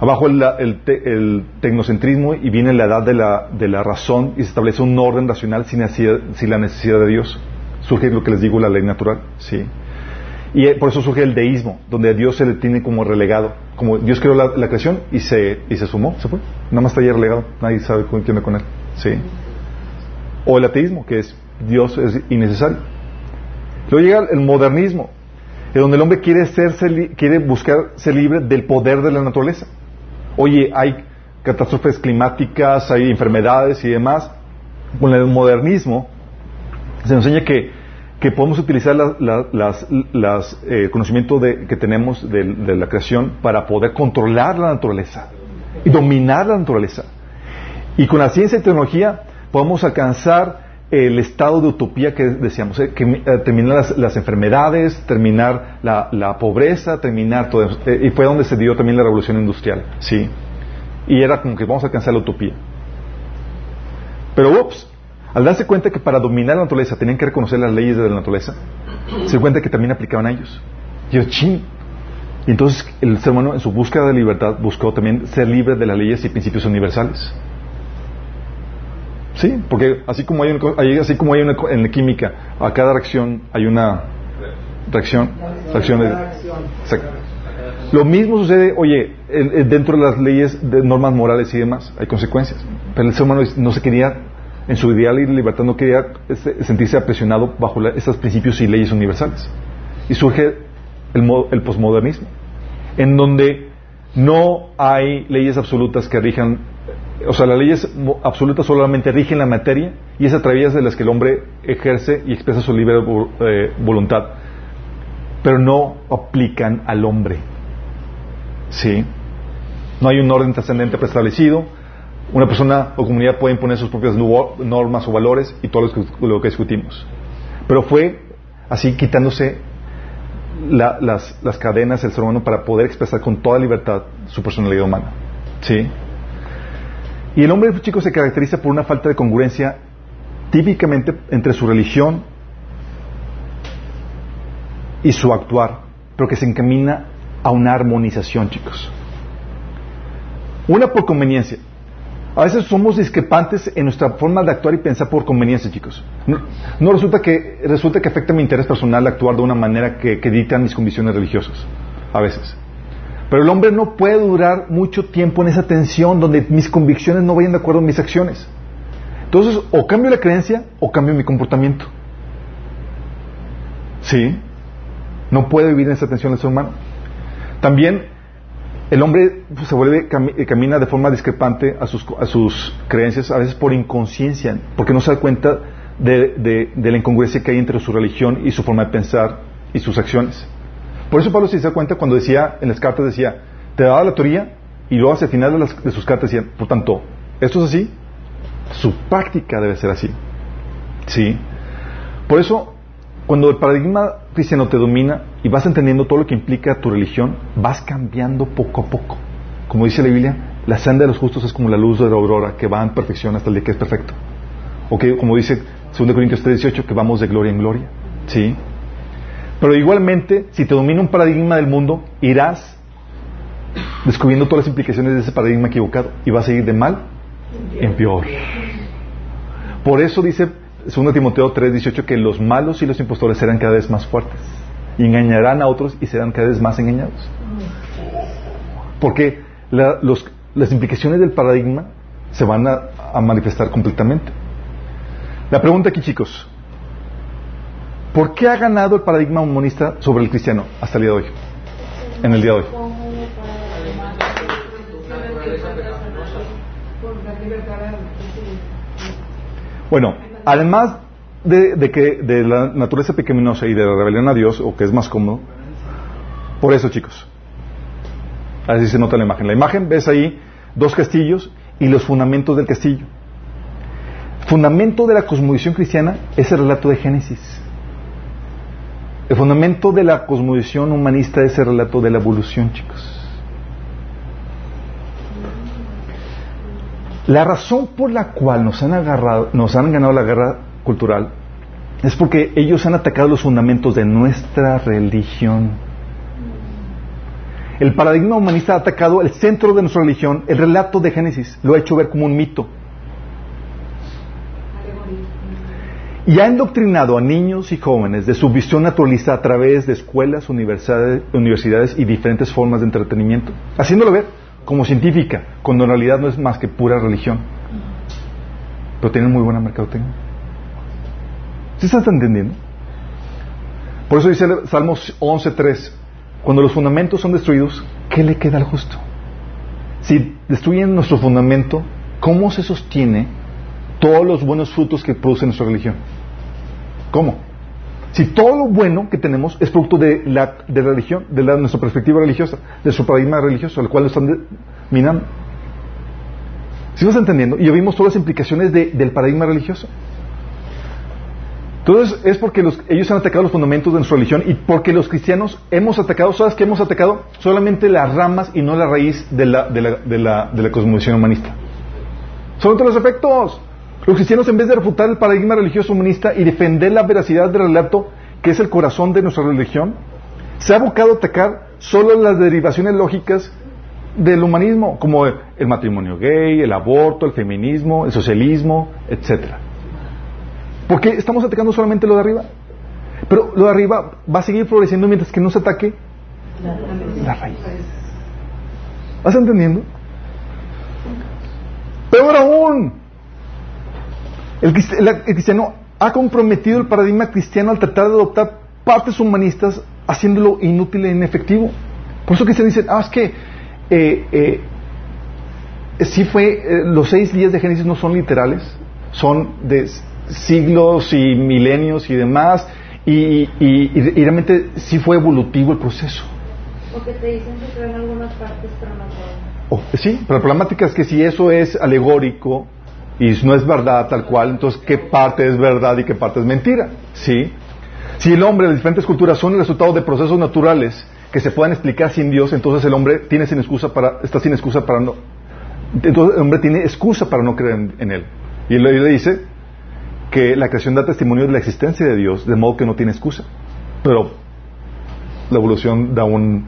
Abajo el, el, te, el tecnocentrismo y viene la edad de la, de la, razón y se establece un orden racional sin, la necesidad de Dios. Surge lo que les digo, la ley natural. ¿sí? Y por eso surge el deísmo, donde a Dios se le tiene como relegado. Como Dios creó la, creación y se, y se sumó, se fue. Nada más está ahí relegado, nadie sabe con quién con él. ¿sí? O el ateísmo, que es Dios es innecesario. Luego llega el modernismo, donde el hombre quiere, ser, quiere buscar ser libre del poder de la naturaleza. Oye, hay catástrofes climáticas, hay enfermedades y demás. Con el modernismo se nos enseña que, que podemos utilizar la, la, las, eh, conocimiento de, que tenemos de, de la creación para poder controlar la naturaleza y dominar la naturaleza. Y con la ciencia y tecnología podemos alcanzar el estado de utopía que decíamos, eh, eh, terminar las, enfermedades, terminar la, pobreza, terminar todo eso. Eh, y fue donde se dio también la revolución industrial, ¿sí? Y era como que vamos a alcanzar la utopía. Pero, ups, al darse cuenta que para dominar la naturaleza tenían que reconocer las leyes de la naturaleza, se cuenta que también aplicaban a ellos. Yo, ching. Y entonces el ser humano en su búsqueda de libertad buscó también ser libre de las leyes y principios universales. Sí, porque así como hay, un, así como hay una, en la química, a cada reacción hay una reacción. reacción Lo mismo sucede, oye, dentro de las leyes de normas morales y demás, hay consecuencias. Pero el ser humano no se quería, en su ideal y libertad, no quería sentirse apresionado bajo esos principios y leyes universales. Y surge el, el posmodernismo, en donde no hay leyes absolutas que rijan o sea, las leyes absolutas solamente rigen la materia y es a través de las que el hombre ejerce y expresa su libre eh, voluntad, pero no aplican al hombre. ¿Sí? No hay un orden trascendente preestablecido. Una persona o comunidad puede imponer sus propias normas o valores y todo lo que discutimos. Pero fue así quitándose la, las, las cadenas del ser humano para poder expresar con toda libertad su personalidad humana. ¿Sí? Y el hombre chico se caracteriza por una falta de congruencia típicamente entre su religión y su actuar, pero que se encamina a una armonización, chicos. Una por conveniencia. A veces somos discrepantes en nuestra forma de actuar y pensar por conveniencia, chicos. No, resulta que resulta que afecta mi interés personal actuar de una manera que, que dictan mis convicciones religiosas. A veces. Pero el hombre no puede durar mucho tiempo en esa tensión donde mis convicciones no vayan de acuerdo con mis acciones. Entonces, o cambio la creencia o cambio mi comportamiento. ¿Sí? No puede vivir en esa tensión el ser humano. También el hombre se vuelve, camina de forma discrepante a sus, a sus creencias, a veces por inconsciencia, porque no se da cuenta de la incongruencia que hay entre su religión y su forma de pensar y sus acciones. Por eso Pablo se da cuenta cuando decía, en las cartas decía, te daba la teoría y luego hacia el final de, las, de sus cartas decía, por tanto, esto es así, su práctica debe ser así. ¿Sí? Por eso, cuando el paradigma cristiano te domina y vas entendiendo todo lo que implica tu religión, vas cambiando poco a poco. Como dice la Biblia, la senda de los justos es como la luz de la aurora que va en perfección hasta el día que es perfecto. O que, como dice 2 Corintios 3:18, que vamos de gloria en gloria. ¿Sí? Pero igualmente, si te domina un paradigma del mundo, irás descubriendo todas las implicaciones de ese paradigma equivocado y vas a ir de mal en peor. Por eso dice 2 Timoteo 3:18 que los malos y los impostores serán cada vez más fuertes y engañarán a otros y serán cada vez más engañados. Porque las implicaciones del paradigma se van a, a manifestar completamente. La pregunta aquí, chicos, ¿Por qué ha ganado el paradigma humanista sobre el cristiano hasta el día de hoy? En el día de hoy. Bueno, además de, de que de la naturaleza pecaminosa y de la rebelión a Dios, o que es más cómodo, por eso, chicos. Así se nota la imagen. La imagen ves ahí dos castillos y los fundamentos del castillo. Fundamento de la cosmovisión cristiana es el relato de Génesis. El fundamento de la cosmovisión humanista es el relato de la evolución, chicos. La razón por la cual nos han agarrado, nos han ganado la guerra cultural es porque ellos han atacado los fundamentos de nuestra religión. El paradigma humanista ha atacado el centro de nuestra religión, el relato de Génesis, lo ha hecho ver como un mito. Y ha endoctrinado a niños y jóvenes de su visión naturalista a través de escuelas, universidades, y diferentes formas de entretenimiento, haciéndolo ver como científica, cuando en realidad no es más que pura religión. Pero tienen muy buena mercadotecnia. ¿Sí se está entendiendo? Por eso dice Salmos 11.3, cuando los fundamentos son destruidos, ¿qué le queda al justo? Si destruyen nuestro fundamento, ¿cómo se sostiene todos los buenos frutos que produce nuestra religión? ¿Cómo? Si todo lo bueno que tenemos es producto de la, de la religión, de la, nuestra perspectiva religiosa, de su paradigma religioso, al cual lo están de, minando. ¿Sí vas entendiendo? Y ya vimos todas las implicaciones de, del paradigma religioso. Entonces es porque los, ellos han atacado los fundamentos de nuestra religión y porque los cristianos hemos atacado, ¿sabes qué hemos atacado? Solamente las ramas y no la raíz de la, de la, de la, de la cosmovisión humanista. Solamente los efectos. Los cristianos, en vez de refutar el paradigma religioso humanista y defender la veracidad del relato, que es el corazón de nuestra religión, se ha abocado atacar solo las derivaciones lógicas del humanismo, como el matrimonio gay, el aborto, el feminismo, el socialismo, etcétera. Porque estamos atacando solamente lo de arriba. Pero lo de arriba va a seguir floreciendo mientras que no se ataque la raíz. ¿Vas entendiendo? Peor aún, el, cristiano ha comprometido el paradigma cristiano al tratar de adoptar partes humanistas haciéndolo inútil e inefectivo. Por eso que se dice, ah, es que eh, eh, sí fue, eh, los seis días de Génesis no son literales, son de siglos y milenios y demás, y, y, realmente sí fue evolutivo el proceso. Porque te dicen que creen algunas partes, pero no Oh, sí, pero la problemática es que si eso es alegórico y no es verdad tal cual, entonces ¿qué parte es verdad y qué parte es mentira? ¿Sí? Si el hombre de diferentes culturas son el resultado de procesos naturales que se puedan explicar sin Dios, entonces el hombre tiene sin excusa para, está sin excusa para no, entonces el hombre tiene excusa para no creer en, en él. Y él le dice que la creación da testimonio de la existencia de Dios, de modo que no tiene excusa. Pero la evolución da un,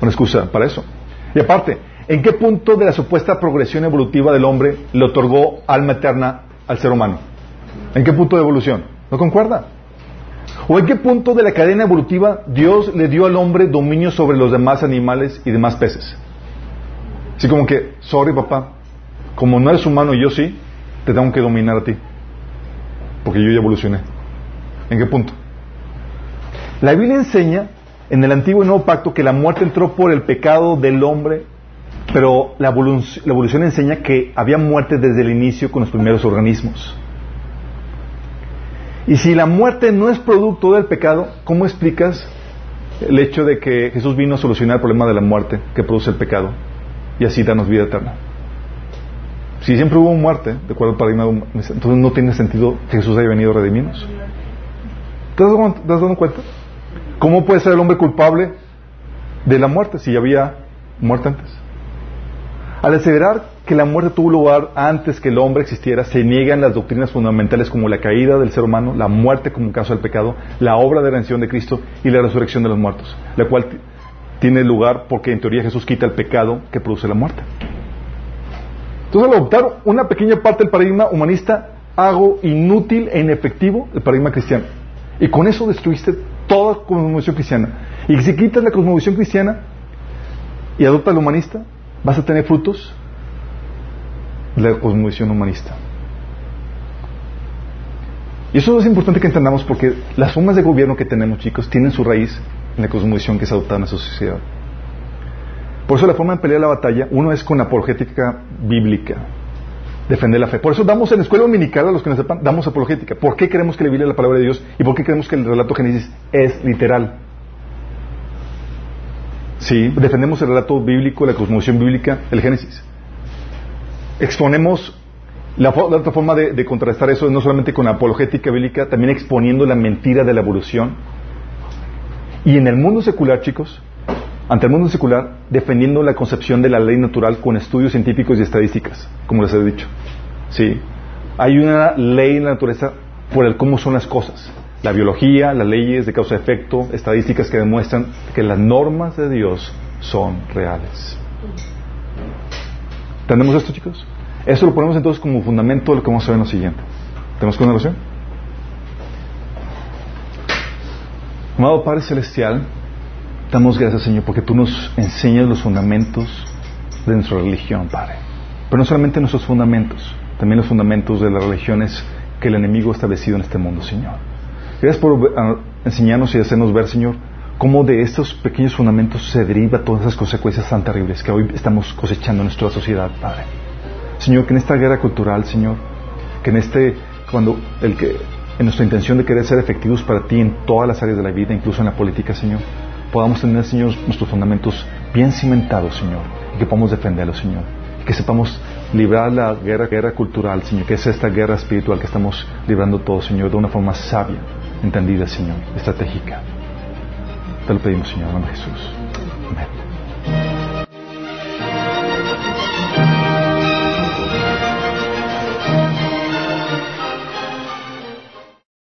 una excusa para eso. Y aparte, ¿en qué punto de la supuesta progresión evolutiva del hombre le otorgó alma eterna al ser humano? ¿En qué punto de evolución? ¿No concuerda? ¿O en qué punto de la cadena evolutiva Dios le dio al hombre dominio sobre los demás animales y demás peces? Así como que, sorry papá, como no eres humano y yo sí, te tengo que dominar a ti. Porque yo ya evolucioné. ¿En qué punto? La Biblia enseña en el antiguo y nuevo pacto que la muerte entró por el pecado del hombre, pero la evolución, la evolución enseña que había muerte desde el inicio con los primeros organismos. Y si la muerte no es producto del pecado, ¿cómo explicas el hecho de que Jesús vino a solucionar el problema de la muerte que produce el pecado y así darnos vida eterna? Si siempre hubo muerte, de acuerdo al paradigma, entonces no tiene sentido que Jesús haya venido a redimirnos. ¿Te has dado cuenta? ¿Cómo puede ser el hombre culpable de la muerte si ya había muerte antes? Al aseverar que la muerte tuvo lugar antes que el hombre existiera, se niegan las doctrinas fundamentales como la caída del ser humano, la muerte como caso del pecado, la obra de redención de Cristo y la resurrección de los muertos, la cual tiene lugar porque en teoría Jesús quita el pecado que produce la muerte. Entonces, al adoptar una pequeña parte del paradigma humanista, hago inútil e inefectivo el paradigma cristiano. Y con eso destruiste toda cosmovisión cristiana. Y si quitas la cosmovisión cristiana y adoptas la humanista, vas a tener frutos de la cosmovisión humanista. Y eso es importante que entendamos porque las formas de gobierno que tenemos, chicos, tienen su raíz en la cosmovisión que se adopta en nuestra sociedad. Por eso la forma de pelear la batalla, uno es con apologética bíblica. defender la fe. Por eso damos en la escuela dominical a los que nos sepan, damos apologética. ¿Por qué creemos que la Biblia es la palabra de Dios? ¿Y por qué creemos que el relato Génesis es literal? Sí, defendemos el relato bíblico, la cosmovisión bíblica, el Génesis. Exponemos la, otra forma de, de contrastar eso es no solamente con la apologética bíblica, también exponiendo la mentira de la evolución. Y en el mundo secular, chicos, ante el mundo secular, defendiendo la concepción de la ley natural con estudios científicos y estadísticas, como les he dicho. Sí. Hay una ley en la naturaleza por el cómo son las cosas. La biología, las leyes de causa-efecto, estadísticas que demuestran que las normas de Dios son reales. ¿Entendemos esto, chicos? Esto lo ponemos entonces como fundamento de lo que vamos a ver en lo siguiente. ¿Tenemos con oración? Amado Padre Celestial, damos gracias, Señor, porque tú nos enseñas los fundamentos de nuestra religión, Padre. Pero no solamente nuestros fundamentos, también los fundamentos de las religiones que el enemigo ha establecido en este mundo, Señor. Gracias por ah, enseñarnos y hacernos ver, Señor, cómo de estos pequeños fundamentos se deriva todas esas consecuencias tan terribles que hoy estamos cosechando en nuestra sociedad, Padre. Señor, que en esta guerra cultural, Señor, que en este, cuando el que, en nuestra intención de querer ser efectivos para ti en todas las áreas de la vida, incluso en la política, Señor, podamos tener, Señor, nuestros fundamentos bien cimentados, Señor, y que podamos defenderlos, Señor, y que sepamos librar la guerra, guerra cultural, Señor, que es esta guerra espiritual que estamos librando todos, Señor, de una forma sabia, entendida, Señor, estratégica. Te lo pedimos, Señor, en Jesús. Amén.